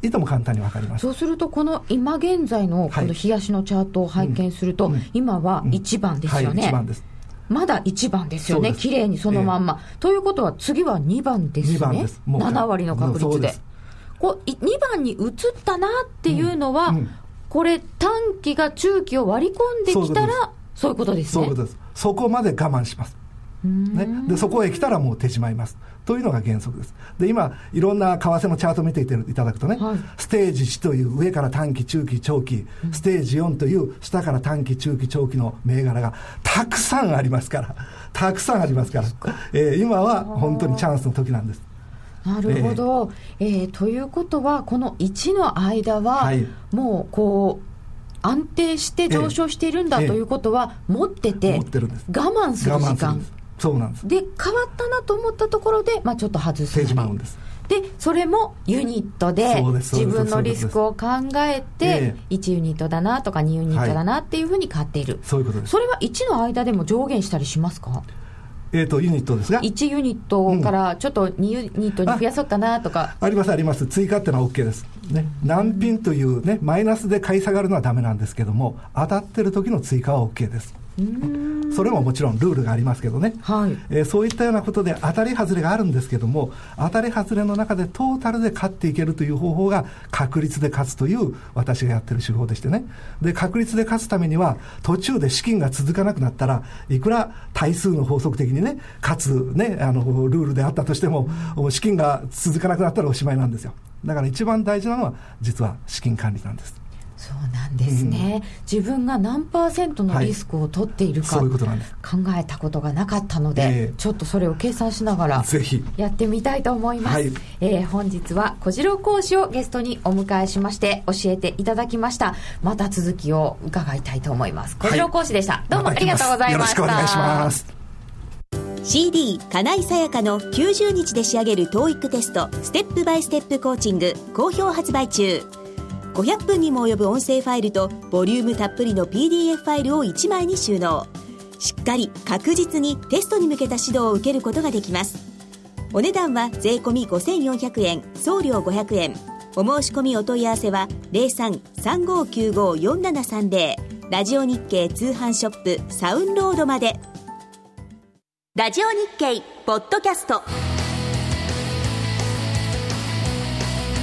いとも簡単に分かりますそうすると、この今現在のこの冷やしのチャートを拝見すると、はいうん、今は1番ですよね。はい、1番です。まだ1番ですよね、綺麗にそのまんま、えー、ということは、次は2番ですね、2番です。7割の確率で。こう2番に移ったなっていうのは、うん。うん、これ、短期が中期を割り込んできたら、そういうことですね。そういうことです。そこまで我慢します。ね、でそこへ来たらもう手しまいます。というのが原則です。で今、いろんな為替のチャート見ていただくとね、はい、ステージ1という上から短期、中期、長期、うん、ステージ4という下から短期、中期、長期の銘柄がたくさんありますから、たくさんありますから、えー、今は本当にチャンスの時なんです。なるほど、えー、えー、ということは、この1の間は、はい、もうこう、安定して上昇しているんだ、ということは、持ってて、我慢する時間。そうなんです。で、変わったなと思ったところで、まあちょっと外す。でそれもユニットで自分のリスクを考えて1ユニットだなとか2ユニットだなっていうふうに買っている、そういうことです。それは1の間でも上限したりしますか？えーと、ユニットですが。1ユニットからちょっと2ユニットに増やそうかなとか、うん、ありますあります。追加っていうのは OK です、ね、難品というねマイナスで買い下がるのはだめなんですけども当たってる時の追加は OK ですそれももちろんルールがありますけどね、はい、えー、そういったようなことで当たり外れがあるんですけども当たり外れの中でトータルで勝っていけるという方法が確率で勝つという私がやってる手法でしてね。で確率で勝つためには途中で資金が続かなくなったらいくら対数の法則的にね勝つねあのルールであったとしても資金が続かなくなったらおしまいなんですよ。だから一番大事なのは実は資金管理なんですですね、うん、自分が何パーセントのリスクを取っているか、はい、うう考えたことがなかったので、えー、ちょっとそれを計算しながらやってみたいと思います、はい、えー、本日は小次郎講師をゲストにお迎えしまして教えていただきました。また続きを伺いたいと思います。小次郎講師でした、はい、どうもありがとうございました、よろしくお願いします。CD 金井さやかの90日で仕上げる TOEIC テストステップバイステップコーチング好評発売中500分にも及ぶ音声ファイルとボリュームたっぷりの PDF ファイルを1枚に収納。しっかり確実にテストに向けた指導を受けることができます。お値段は税込5400円。送料500円。お申し込みお問い合わせは0335954730ラジオ日経通販ショップサウンロードまで。ラジオ日経ポッドキャスト。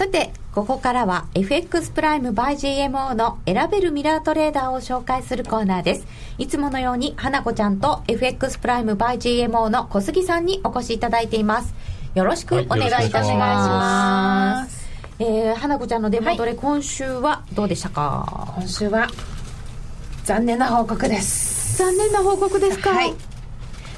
さて、ここからは FX プライム by GMO の選べるミラートレーダーを紹介するコーナーです。いつものように、花子ちゃんと FX プライム by GMO の小杉さんにお越しいただいています。よろしくお願いいたします。はい、えー、花子ちゃんのデモトレ、はい、今週はどうでしたか？今週は、残念な報告です。残念な報告ですか？はい。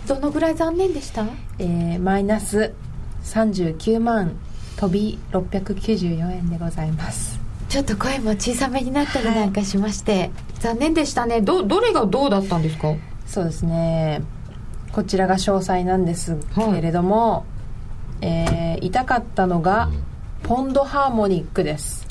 どのぐらい残念でした？えー、マイナス39万飛び694円でございます。ちょっと声も小さめになったりなんかしまして、はい、残念でしたね。どどれがどうだったんですか？そうですね。こちらが詳細なんですけれども、はい、えー、痛かったのがポンドハーモニックです。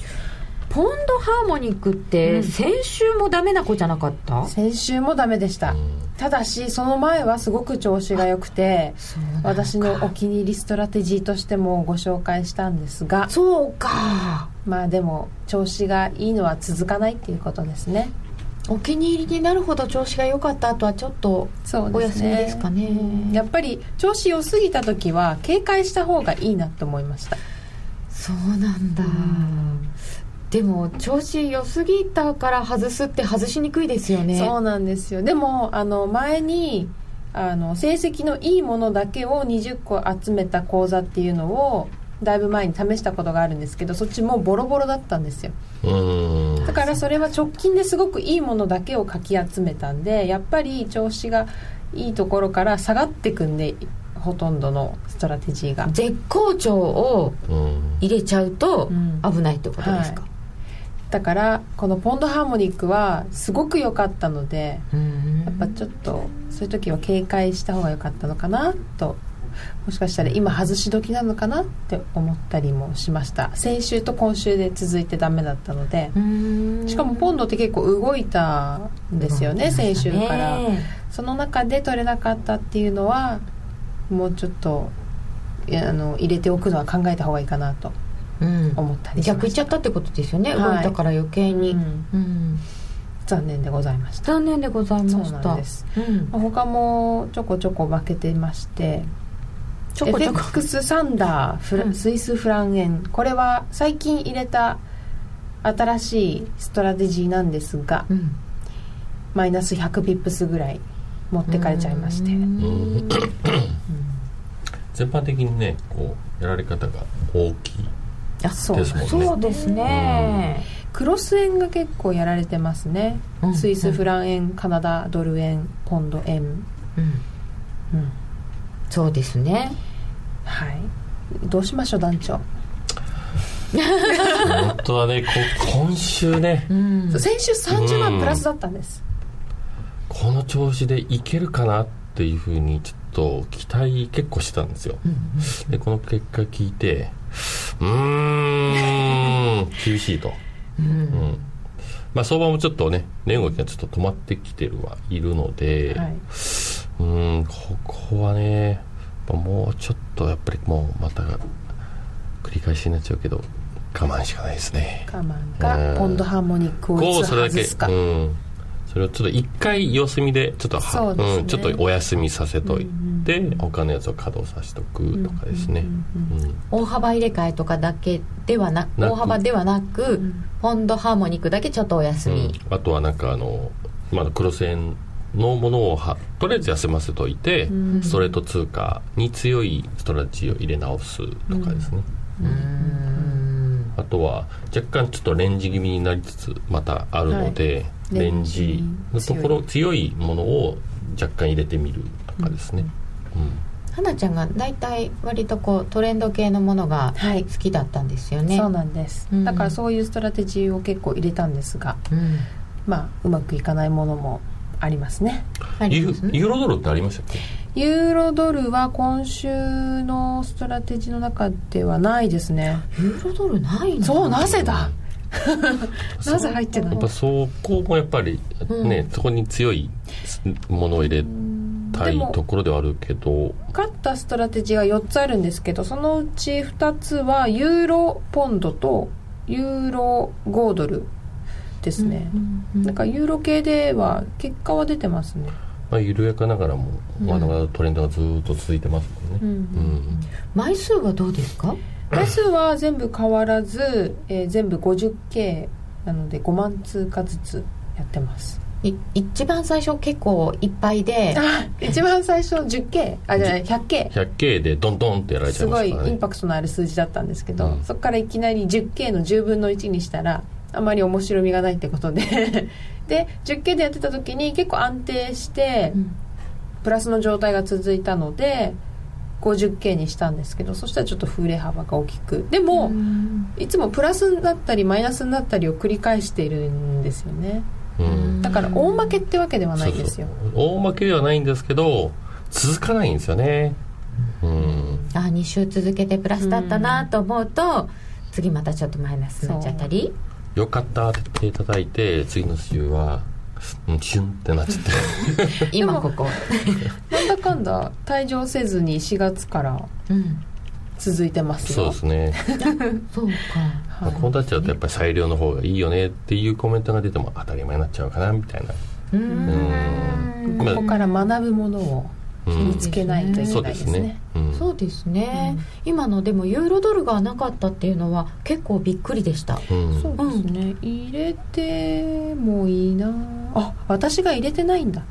ポンドハーモニックって先週もダメな子じゃなかった、うん、先週もダメでした、ただしその前はすごく調子が良くて私のお気に入りストラテジーとしてもご紹介したんですが。そうか。まあでも調子がいいのは続かないっていうことですね。お気に入りになるほど調子が良かった後はちょっとお休みですかね、ね、やっぱり調子良すぎた時は警戒した方がいいなと思いました。そうなんだ、でも調子良すぎたから外すって外しにくいですよね。そうなんですよ。でもあの前にあの成績のいいものだけを20個集めた講座っていうのをだいぶ前に試したことがあるんですけどそっちもボロボロだったんですよ。だからそれは直近ですごくいいものだけをかき集めたんでやっぱり調子がいいところから下がってくんでほとんどのストラテジーが。絶好調を入れちゃうと危ないってことですか、はいだからこのポンドハーモニックはすごく良かったのでやっぱちょっとそういう時は警戒した方が良かったのかなともしかしたら今外し時なのかなって思ったりもしました。先週と今週で続いてダメだったので。しかもポンドって結構動いたんですよね先週から。その中で取れなかったっていうのはもうちょっとあの入れておくのは考えた方がいいかなと思ったりしま逆いっちゃったってことですよね、はい、動いたから余計に、うん。うん、残念でございました。残念でございました。そうなんです、うん、他もちょこちょこ負けてましてちょこちょこ。FX サンダーフラ、うん、スイスフラン円これは最近入れた新しいストラテジーなんですが、うん、マイナス100ピップスぐらい持ってかれちゃいまして、全般的にねこうやられ方が大きいそう。ですね。そうですね、クロス円が結構やられてますね、うん、スイスフラン円カナダドル円ポンド円。うん、うん、そうですね。はい。どうしましょう団長。本当はね今週ね、うん、先週30万プラスだったんです、この調子でいけるかなっていうふうにちょっと期待結構してたんですよ、うんうん、でこの結果聞いてうん。厳しいと、うん、うん、まあ、相場もちょっとね値動きがちょっと止まってきてるはいるので、はい、うんここはねもうちょっとやっぱりもうまた繰り返しになっちゃうけど我慢しかないですね。我慢か、ポンドハーモニックをいつ外すか、うんそれをちょっと一回様子見でちょっとう、ね、うん、ちょっとお休みさせといて、うん。うん、他のやつを稼働させとくとかですね、大幅入れ替えとかだけではな大幅ではなく、ポンドハーモニックだけちょっとお休み、あとはなんかあの今のクロス円のものをはとりあえず休ませといて、ストレート通貨に強いストラテジーを入れ直すとかですね、あとは若干ちょっとレンジ気味になりつつまたあるので、はいレンジのところ強い。ものを若干入れてみるとかですね、うん。うん、花ちゃんが大体割とこうトレンド系のものが好きだったんですよね、はい、そうなんです、うん、だからそういうストラテジーを結構入れたんですが、うん、まあうまくいかないものもありますね。ユーロドルってありましたっけ？ユーロドルは今週のストラテジーの中ではないですね。ユーロドルないの？そうなぜだ？(laughs) なぜ入ってないやっぱそこもやっぱりね、うん、そこに強いものを入れたいところではあるけど。勝ったストラテジーが4つあるんですけどそのうち2つはユーロポンドとユーロ5ドルですね、うんうん、なんかユーロ系では結果は出てますね。まあ、緩やかながらもまだまだトレンドがずっと続いてますもんね、うん。うん、枚数はどうですか？枚数は全部変わらず、えー、全部 50K なので5万通貨ずつやってます。い一番最初結構いっぱいで一番最初 10K あじゃない 100K 100K でドンドンってやられちゃいました、ね、すごいインパクトのある数字だったんですけど、うん、そこからいきなり 10K の10分の1にしたらあまり面白みがないってことで。(laughs) で 10K でやってた時に結構安定して、うん、プラスの状態が続いたので 50K にしたんですけどそしたらちょっと風鈴幅が大きく。でもいつもプラスになったりマイナスになったりを繰り返しているんですよね。だから大負けってわけではないですよ。大負けではないんですけど続かないんですよね。うん。あ2週続けてプラスだったなと思うと次またちょっとマイナスになっちゃったり。よかったって手叩いて次の週はうんチュンってなっちゃって。(laughs) 今ここ。なんだかんだ退場せずに4月から続いてますよ、そうですね。(laughs) そうか。はい、こうなっちゃうとやっぱり裁量の方がいいよねっていうコメントが出ても当たり前になっちゃうかなみたいな。うん。ここから学ぶものを見つけないといけないですね、そうですね、今のでもユーロドルがなかったっていうのは結構びっくりでした、そうですね。入れてもいいな。あ私が入れてないんだ。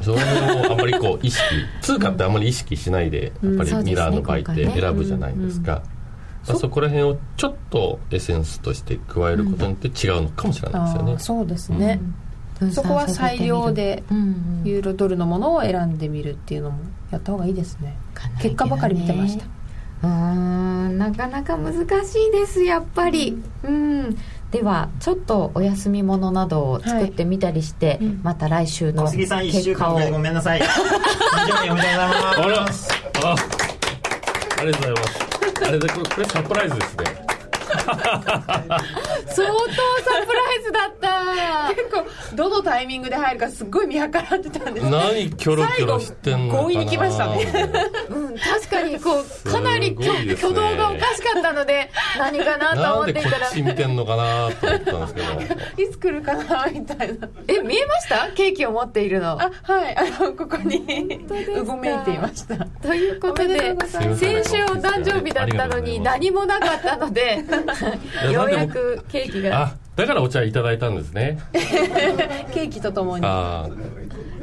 その辺をあんまりこう意識。(laughs) 通貨ってあんまり意識しないでやっぱりミラーの場合って選ぶじゃないですか、まあ、そこら辺をちょっとエッセンスとして加えることによって違うのかもしれないですよね、そうですね、そこは裁量でユーロドルのものを選んでみるっていうのもやった方がいいですね。結果ばかり見てました。うん。なかなか難しいですやっぱり。うん。ではちょっとお休み物などを作ってみたりして、はい。また来週の結果を小杉さん1週間ごめんなさい。非常におめでとうございます。あありがとうございます。あれでこれサプライズですね。相当サプライズだった。結構どのタイミングで入るかすごい見計らってたんです。何キョロキョロしてんのかな。強引に来ましたね。うん確かにこうかなり挙,、ね、挙動がおかしかったので何かなと思ってたら。なんでこっち見てんのかなと思ったんですけど。いつ来るかなみたいなえ見えました？ケーキを持っているの。あはい。あのここにうごめいていました。ということで先週お誕生日だったのに何もなかったのでようやくケーキが。あだからお茶いただいたんですね。(laughs) ケーキとともに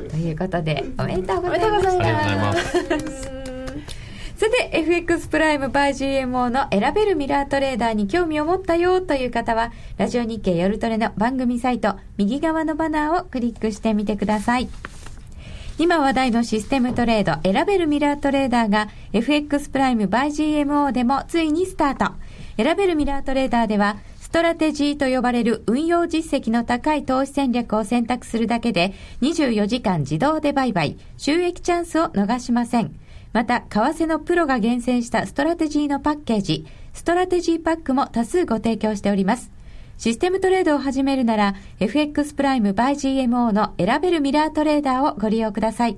ということでおめでとうございましたさて FX プライム by GMO の選べるミラートレーダーに興味を持ったよという方はラジオ日経夜トレの番組サイト右側のバナーをクリックしてみてください。今話題のシステムトレード選べるミラートレーダーが FX プライム by GMO でもついにスタート選べるミラートレーダーでは、ストラテジーと呼ばれる運用実績の高い投資戦略を選択するだけで、24時間自動で売買、収益チャンスを逃しません。また、為替のプロが厳選したストラテジーのパッケージ、ストラテジーパックも多数ご提供しております。システムトレードを始めるなら、FX プライム by GMO の選べるミラートレーダーをご利用ください。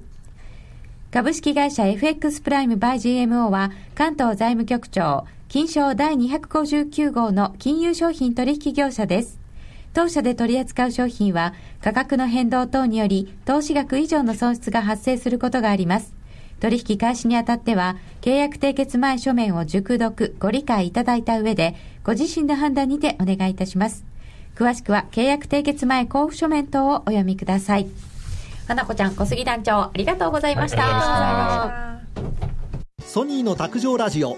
株式会社 FX プライム by GMO は、関東財務局長、金賞第259号の金融商品取引業者です。当社で取り扱う商品は価格の変動等により投資額以上の損失が発生することがあります。取引開始にあたっては契約締結前書面を熟読ご理解いただいた上でご自身の判断にてお願いいたします。詳しくは契約締結前交付書面等をお読みください。花子ちゃん、小杉団長、ありがとうございました。ソニーの卓上ラジオ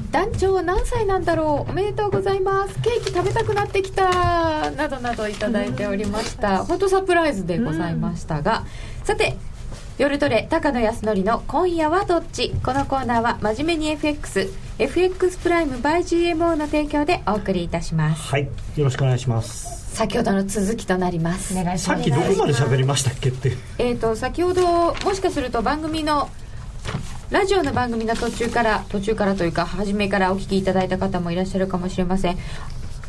団長何歳なんだろう？おめでとうございます。ケーキ食べたくなってきた。などなどいただいておりました。本当サプライズでございましたが、さて夜トレ高野康則の今夜はどっち？このコーナーは真面目に FX FX プライム by GMO の提供でお送りいたします。はい。よろしくお願いします。先ほどの続きとなります。お願いします。さっきどこまで喋りましたっけって。えっ、と先ほどもしかすると番組のラジオの番組の途中から途中からというか初めからお聞きいただいた方もいらっしゃるかもしれません。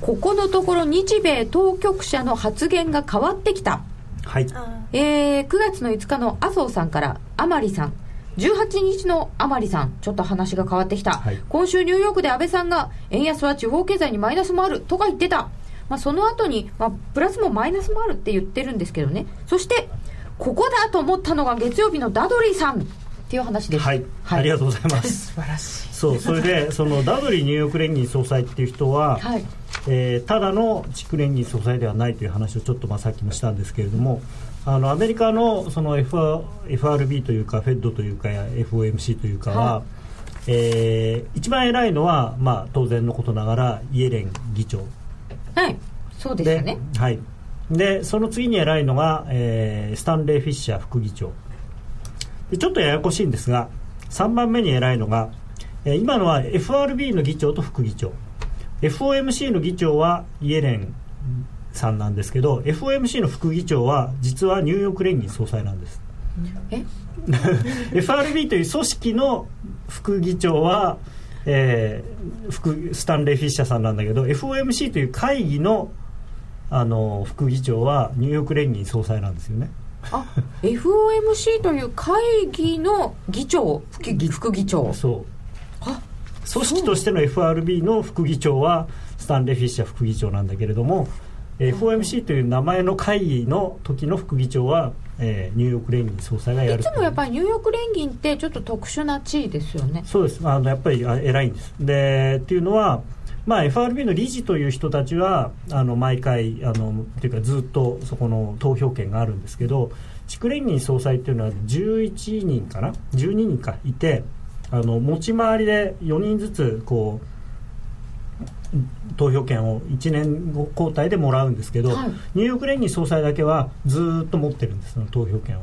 ここのところ日米当局者の発言が変わってきた。はい、えー、9月の5日の麻生さんから甘利さん。18日の甘利さん、ちょっと話が変わってきた、はい、今週ニューヨークで安倍さんが、円安は地方経済にマイナスもあるとか言ってた、まあ、その後に、まあ、プラスもマイナスもあるって言ってるんですけどね、そして、ここだと思ったのが月曜日のダドリーさんっていう話です。はい、はい、ありがとうございます。(laughs) 素晴らしい。そう、それで、(laughs) そのダドリーニューヨーク連銀総裁っていう人は、はい、えー、ただの地区連銀総裁ではないという話をちょっとまあさっきもしたんですけれども、あのアメリカのその FR FRB というか、フェッドというか、FOMC というかは、はい、えー、一番偉いのは、まあ、当然のことながら、イエレン議長。はい、そうですよね。はい、でその次に偉いのが、えー、スタンレー・フィッシャー副議長でちょっとややこしいんですが3番目に偉いのが、えー、今のは FRB の議長と副議長。FOMC の議長はイエレンさんなんですけど FOMC の副議長は実はニューヨーク連銀総裁なんです。え？(laughs) FRB という組織の副議長は、えー、副スタンレー・フィッシャーさんなんだけど FOMC という会議のあの副議長はニューヨーク連銀総裁なんですよねあ FOMC という会議の議長副議長。そう。組織としての FRB の副議長はスタンレー・フィッシャー副議長なんだけれども FOMC という名前の会議の時の副議長は、えー、ニューヨーク連銀総裁がやるいつもやっぱりニューヨーク連銀ってちょっと特殊な地位ですよね。そうです。あのやっぱり偉いんです。でっていうのはまあ、FRB の理事という人たちはあの毎回あのというかずっとそこの投票権があるんですけど地区連銀総裁っていうのは11人かな？12人かいてあの持ち回りで4人ずつこう投票権を1年後交代でもらうんですけど、はい、ニューヨーク連銀総裁だけはずっと持ってるんです投票権を。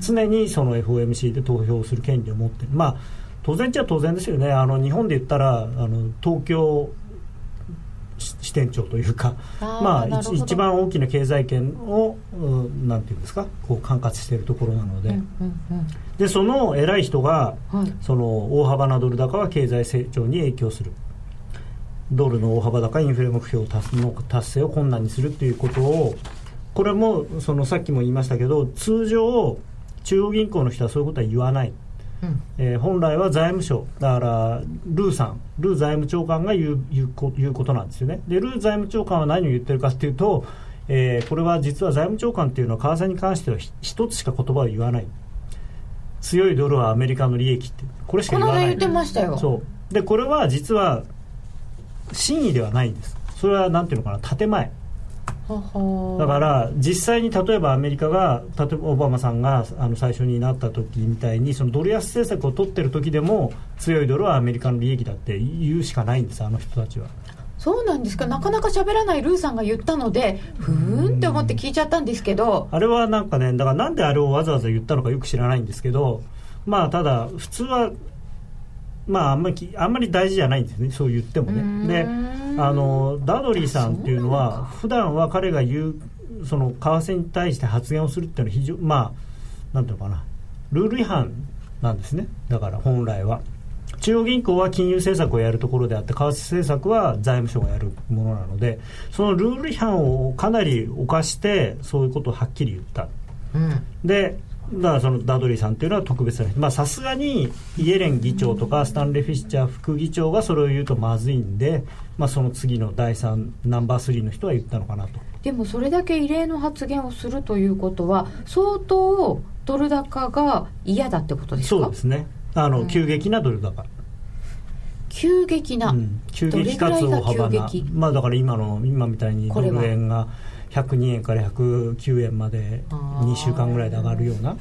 常にその FOMC で投票する権利を持ってる。まあ当然っちゃ当然ですよね。あの日本で言ったらあの東京支店長というかまあ一番大きな経済圏を、うん、なんていうんですか？こう管轄しているところなので、うんうんうん、でその偉い人が、はい、その大幅なドル高は経済成長に影響する。ドルの大幅高インフレ目標の達成を困難にするということをこれもそのさっきも言いましたけど通常中央銀行の人はそういうことは言わない、うん、えー、本来は財務省だからルーさん。ルー財務長官が言う言う言うことなんですよね。でルー財務長官は何を言ってるかっていうと、えー、これは実は財務長官っていうのは為替に関しては一つしか言葉を言わない。強いドルはアメリカの利益って。これしか言わない。言ってましたよ。そう。でこれは実は真意ではないんです。それはなんていうのかな。建前だから実際に例えばアメリカが例えばオバマさんがあの最初になった時みたいにそのドル安政策を取ってる時でも強いドルはアメリカの利益だって言うしかないんですあの人たちは。そうなんですか。なかなか喋らないルーさんが言ったのでふーんって思って聞いちゃったんですけど。あれはなんかねだからなんであれをわざわざ言ったのかよく知らないんですけどまあただ普通はまああんまりあんまり大事じゃないんですね。そう言ってもね。であのダドリーさんっていうのは普段は彼が言うその為替に対して発言をするっていうのは非常まあなんていうのかな。ルール違反なんですね。だから本来は。中央銀行は金融政策をやるところであって為替政策は財務省がやるものなのでそのルール違反をかなり犯してそういうことをはっきり言った、うん、でだからそのダドリーさんというのは特別なさすがにイエレン議長とかスタンレー・フィッシャー副議長がそれを言うとまずいんで、まあ、その次の第3ナンバー3の人は言ったのかなと。でもそれだけ異例の発言をするということは相当ドル高が嫌だってことですか？そうですね。あの、うん、急激なドル高。急激な、うん、急激かつ大幅な。まあだから今の今みたいにドル円が102円から109円まで2週間ぐらいで上がるような。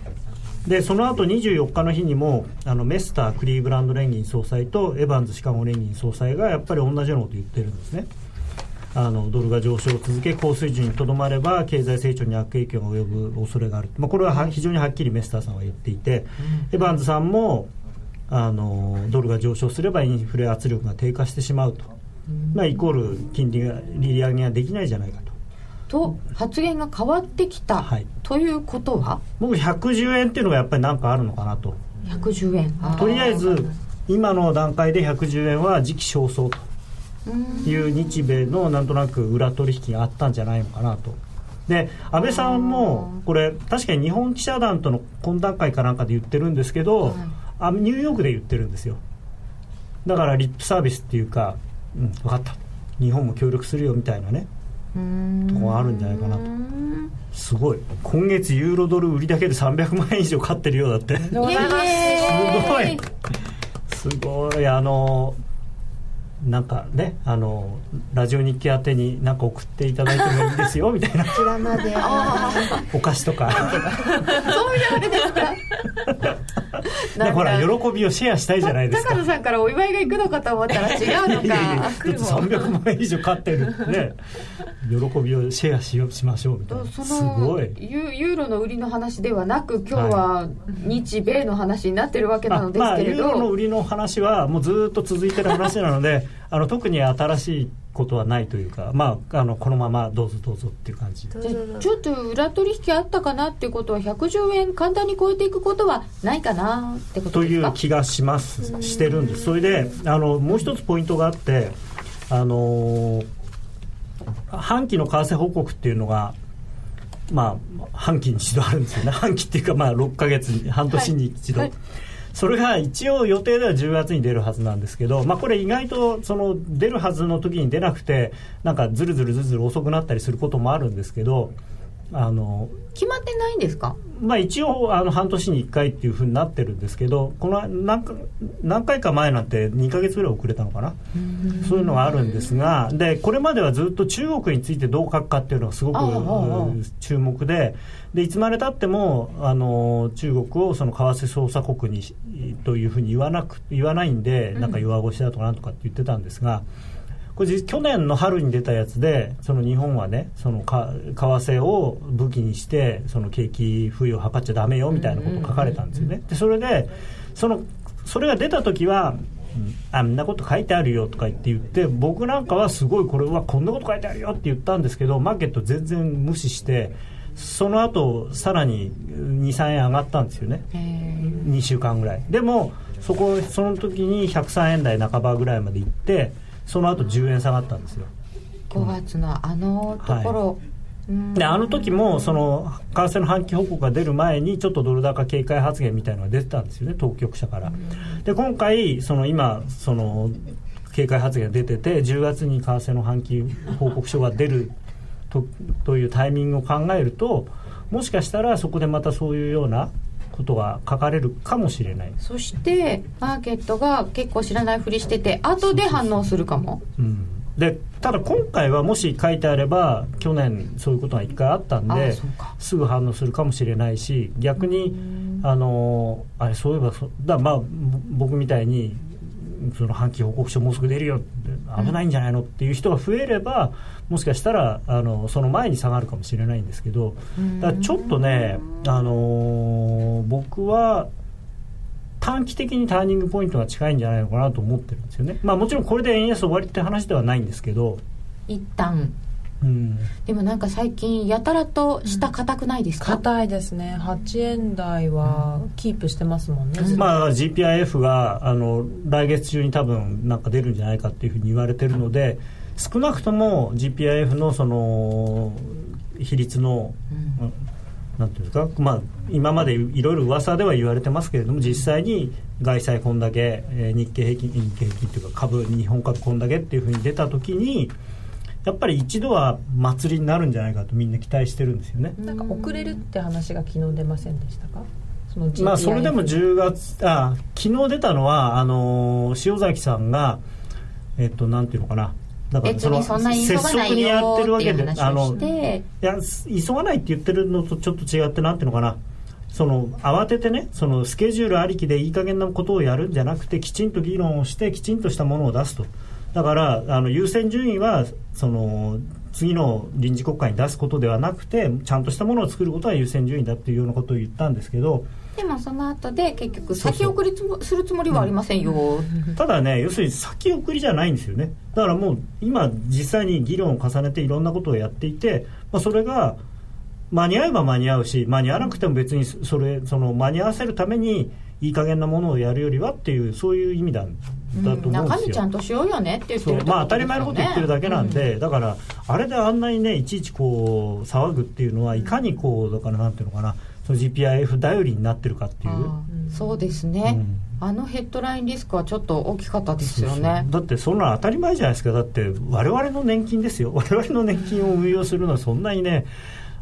でその後24日の日にもあのメスター・クリーブランド連銀総裁とエヴァンズ・シカゴ連銀総裁がやっぱり同じようなことを言ってるんですね。あのドルが上昇を続け高水準にとどまれば経済成長に悪影響が及ぶ恐れがある、まあ、これは非常にはっきりメスターさんは言っていて、うん、エヴァンズさんもあのドルが上昇すればインフレ圧力が低下してしまうと、うん、まあ、イコール金利が利上げができないじゃないかと。と発言が変わってきた、はい、ということは？僕110円っていうのがやっぱり何かあるのかなと。110円。とりあえず今の段階で110円は時期尚早という日米のなんとなく裏取引があったんじゃないのかなと。で安倍さんもこれ確かに日本記者団との懇談会かなんかで言ってるんですけど、あニューヨークで言ってるんですよ。だからリップサービスっていうか、うん、分かった。日本も協力するよみたいなねとこあるんじゃないかなと。すごい。今月ユーロドル売りだけで300万円以上買ってるようだって。すごい。すごい。あのなんかねあのラジオ日記宛てに何か送っていただいてもいいですよ (laughs) みたいな。こちらまでお菓子とか。そういうあれですか？でほら喜びをシェアしたいじゃないですか。高野さんからお祝いが行くのかと思ったら違うのか。いやいやいやだって300万円以上買ってる。(laughs) ね。喜びをシェアしよしましょうみたいな。すごい。ユユーロの売りの話ではなく今日は日米の話になってるわけなのですけれど、まあ、ユーロの売りの話はもうずっと続いてる話なのであの特に新しいことはないというか、まあ、あのこのままどうぞどうぞっていう感じ。じゃちょっと裏取引あったかなっていうことは110円簡単に超えていくことはないかなってことですか？という気がしますしてるんです。それであのもう一つポイントがあってあの半期の為替報告っていうのがまあ半期に一度あるんですよね。半期っていうかまあ6か月に半年に一度、はい。はいそれが一応予定では10月に出るはずなんですけど、まあ、これ意外とその出るはずの時に出なくてなんかずるずるずるずる遅くなったりすることもあるんですけどあの決まってないんですか、まあ、一応あの半年に1回っていうふうになってるんですけどこの何何回か前なんて2か月ぐらい遅れたのかな？そういうのがあるんですがでこれまではずっと中国についてどう書くかっていうのがすごく注目ででいつまでたってもあの中国をその為替操作国にというふうに言わなく言わないんでなんか弱腰だとかなんとかって言ってたんですが。これ去年の春に出たやつでその日本はねそのか為替を武器にしてその景気浮揚を図っちゃだめよみたいなこと書かれたんですよね。でそれでそのそれが出た時はあんなこと書いてあるよとか言って言って僕なんかはすごいこれはこんなこと書いてあるよって言ったんですけどマーケット全然無視してその後さらに23円上がったんですよね。2週間ぐらい。でもそこその時に103円台半ばぐらいまで行ってその後10円下がったんですよ。5月のあのところ、はい。であの時もその為替の半期報告が出る前にちょっとドル高警戒発言みたいなのが出てたんですよね当局者から。で今回その今その警戒発言が出てて10月に為替の半期報告書が出るとというタイミングを考えるともしかしたらそこでまたそういうようなことが書かれるかもしれない。そしてマーケットが結構知らないふりしてて後で反応するかも。うん。でただ今回はもし書いてあれば去年そういうことが1回あったんですぐ反応するかもしれないし逆にあのあれそういえばだまあ僕みたいにその半期報告書もうすぐ出るよ危ないんじゃないのっていう人が増えればもしかしたらあのその前に下がるかもしれないんですけどだちょっとね、あのー、僕は短期的にターニングポイントが近いんじゃないのかなと思ってるんですよね、まあ、もちろんこれで円安終わりって話ではないんですけど一旦うん、でもなんか最近やたらと下硬くないですか？硬、いですね。8円台はキープしてますもんね、うん、まあ GPIF があの来月中に多分なんか出るんじゃないかっていうふうに言われてるので少なくとも GPIF のその比率の、うん、なんていうんですか、まあ、今までいろいろ噂では言われてますけれども実際に外債こんだけ、えー、日経平均日経平均というか株日本株こんだけっていうふうに出た時にやっぱり一度は祭りになるんじゃないかとみんな期待してるんですよね。なんか遅れるって話が昨日出ませんでしたか？そのまあそれでも10月あ昨日出たのはあの塩崎さんがえっとなんていうのかな。だからその拙速にやってるわけであのいや急がないって言ってるのとちょっと違ってなんていうのかな。その慌ててねそのスケジュールありきでいい加減なことをやるんじゃなくてきちんと議論をしてきちんとしたものを出すとだからあの優先順位はその次の臨時国会に出すことではなくてちゃんとしたものを作ることは優先順位だっていうようなことを言ったんですけどでもその後で結局先送りするつもりはありませんよ、うん、ただね要するに先送りじゃないんですよね。だからもう今実際に議論を重ねていろんなことをやっていて、まあ、それが間に合えば間に合うし間に合わなくても別にそれその間に合わせるためにいい加減なものをやるよりはっていうそういう意味だだと思うんですよ、中身ちゃんとしようよねって言ってる、ね、まあ当たり前のこと言ってるだけなんで、うん、だからあれであんなにねいちいちこう騒ぐっていうのはいかにこうだからなんていうのかな。その GPIF 頼りになってるかっていう。そうですね、うん、あのヘッドラインリスクはちょっと大きかったですよね。だってそんな当たり前じゃないですか。だって我々の年金ですよ。我々の年金を運用するのはそんなにね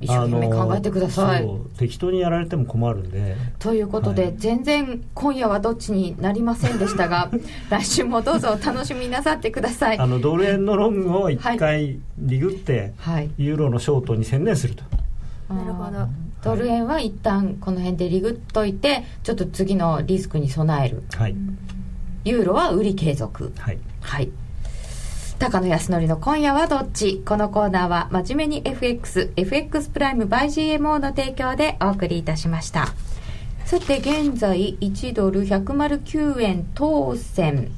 一生懸命考えてください。適当にやられても困るんで。ということで、はい、全然今夜はどっちになりませんでしたが (laughs) 来週もどうぞお楽しみなさってください。あのドル円のロングを1回リグって、はい、ユーロのショートに専念すると。なるほど。ドル円は一旦この辺でリグっといてちょっと次のリスクに備える、はい、ユーロは売り継続。はい、はい高野康則の今夜はどっち？このコーナーは真面目に FX、FX プライム by GMO の提供でお送りいたしました。さて現在1ドル109円当選。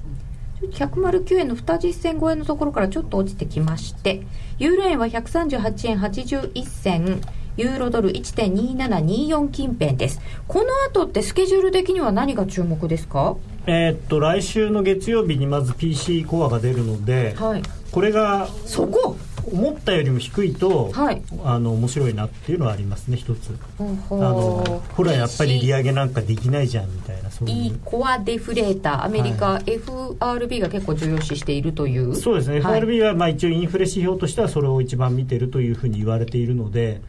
109円の二実銭超えのところからちょっと落ちてきましてユーロ円は138円81銭。ユーロドル1.2724近辺です。この後ってスケジュール的には何が注目ですか？えー、っと来週の月曜日にまず PC コアが出るので、はい、これがそこ？思ったよりも低いと、はい、あの面白いなっていうのはありますね一つ。あのほらやっぱり利上げなんかできないじゃんみたいなそういう。いいコアデフレーター。アメリカ、はい、FRB が結構重要視しているという。そうですね、はい、FRB はまあ一応インフレ指標としてはそれを一番見てるというふうに言われているので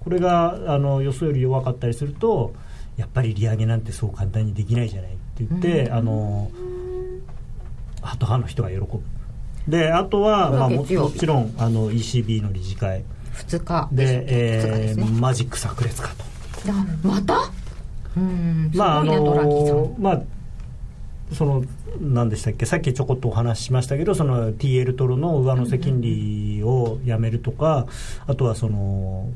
これがあの予想より弱かったりするとやっぱり利上げなんてそう簡単にできないじゃないって言って、あのハト派の人が喜ぶ。であとは、まあ、ももちろんあの ECB の理事会。2日。で、えー、ね、マジック炸裂かと。また？うん。まああのまあその何でしたっけ？さっきちょこっとお話ししましたけどその TL トロの上乗せ金利をやめるとか、あとはその、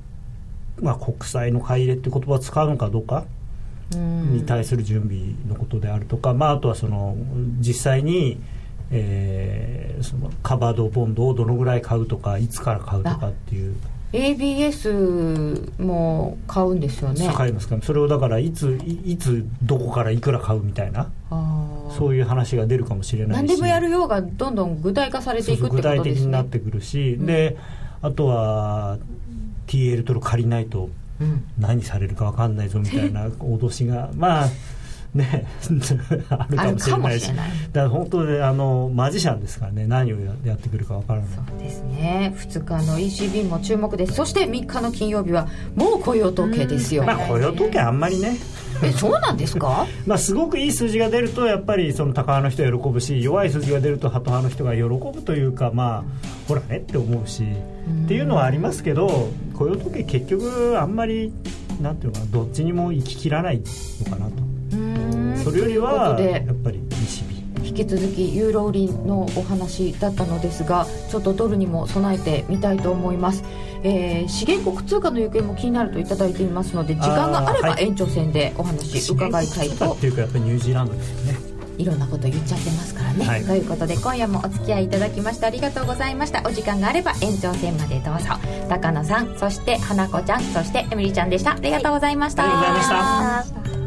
まあ、国債の買い入れって言葉を使うのかどうかに対する準備のことであるとか、まあ、あとはその実際に、えー、そのカバードボンドをどのぐらい買うとかいつから買うとかっていう。ABS も買うんですよね。買いますか。それをだからいついつどこからいくら買うみたいな。そういう話が出るかもしれないし。何でもやるようがどんどん具体化されていくってことですね。具体的になってくるし、うん、であとは TL トロ借りないと何されるか分かんないぞみたいな (laughs) 脅しがまあね (laughs) あるかもしれないし。だから本当にあのマジシャンですからね。何をやってくるか分からない。そうですね。2日の ECB も注目です。そして3日の金曜日はもう雇用統計ですよ、まあ雇用統計あんまりねえそうなんですか？(laughs) まあすごくいい数字が出るとやっぱりその高派の人は喜ぶし弱い数字が出るとハト派の人が喜ぶというかまあほらねって思うしっていうのはありますけど雇用統計結局あんまりなんていうのかなどっちにも行ききらないのかなと。それよりはやっぱり ECB 引き続きユーロ売りのお話だったのですがちょっとドルにも備えてみたいと思います、えー、資源国通貨の行方も気になるといただいていますので時間があれば延長戦でお話伺いたいと、はい、っていうかやっぱりニュージーランドですよね。いろんなこと言っちゃってますからね、はい、ということで今夜もお付き合いいただきましてありがとうございました。お時間があれば延長戦までどうぞ。高野さんそして花子ちゃんそしてエミリーちゃんでした。ありがとうございました、はい、ありがとうございました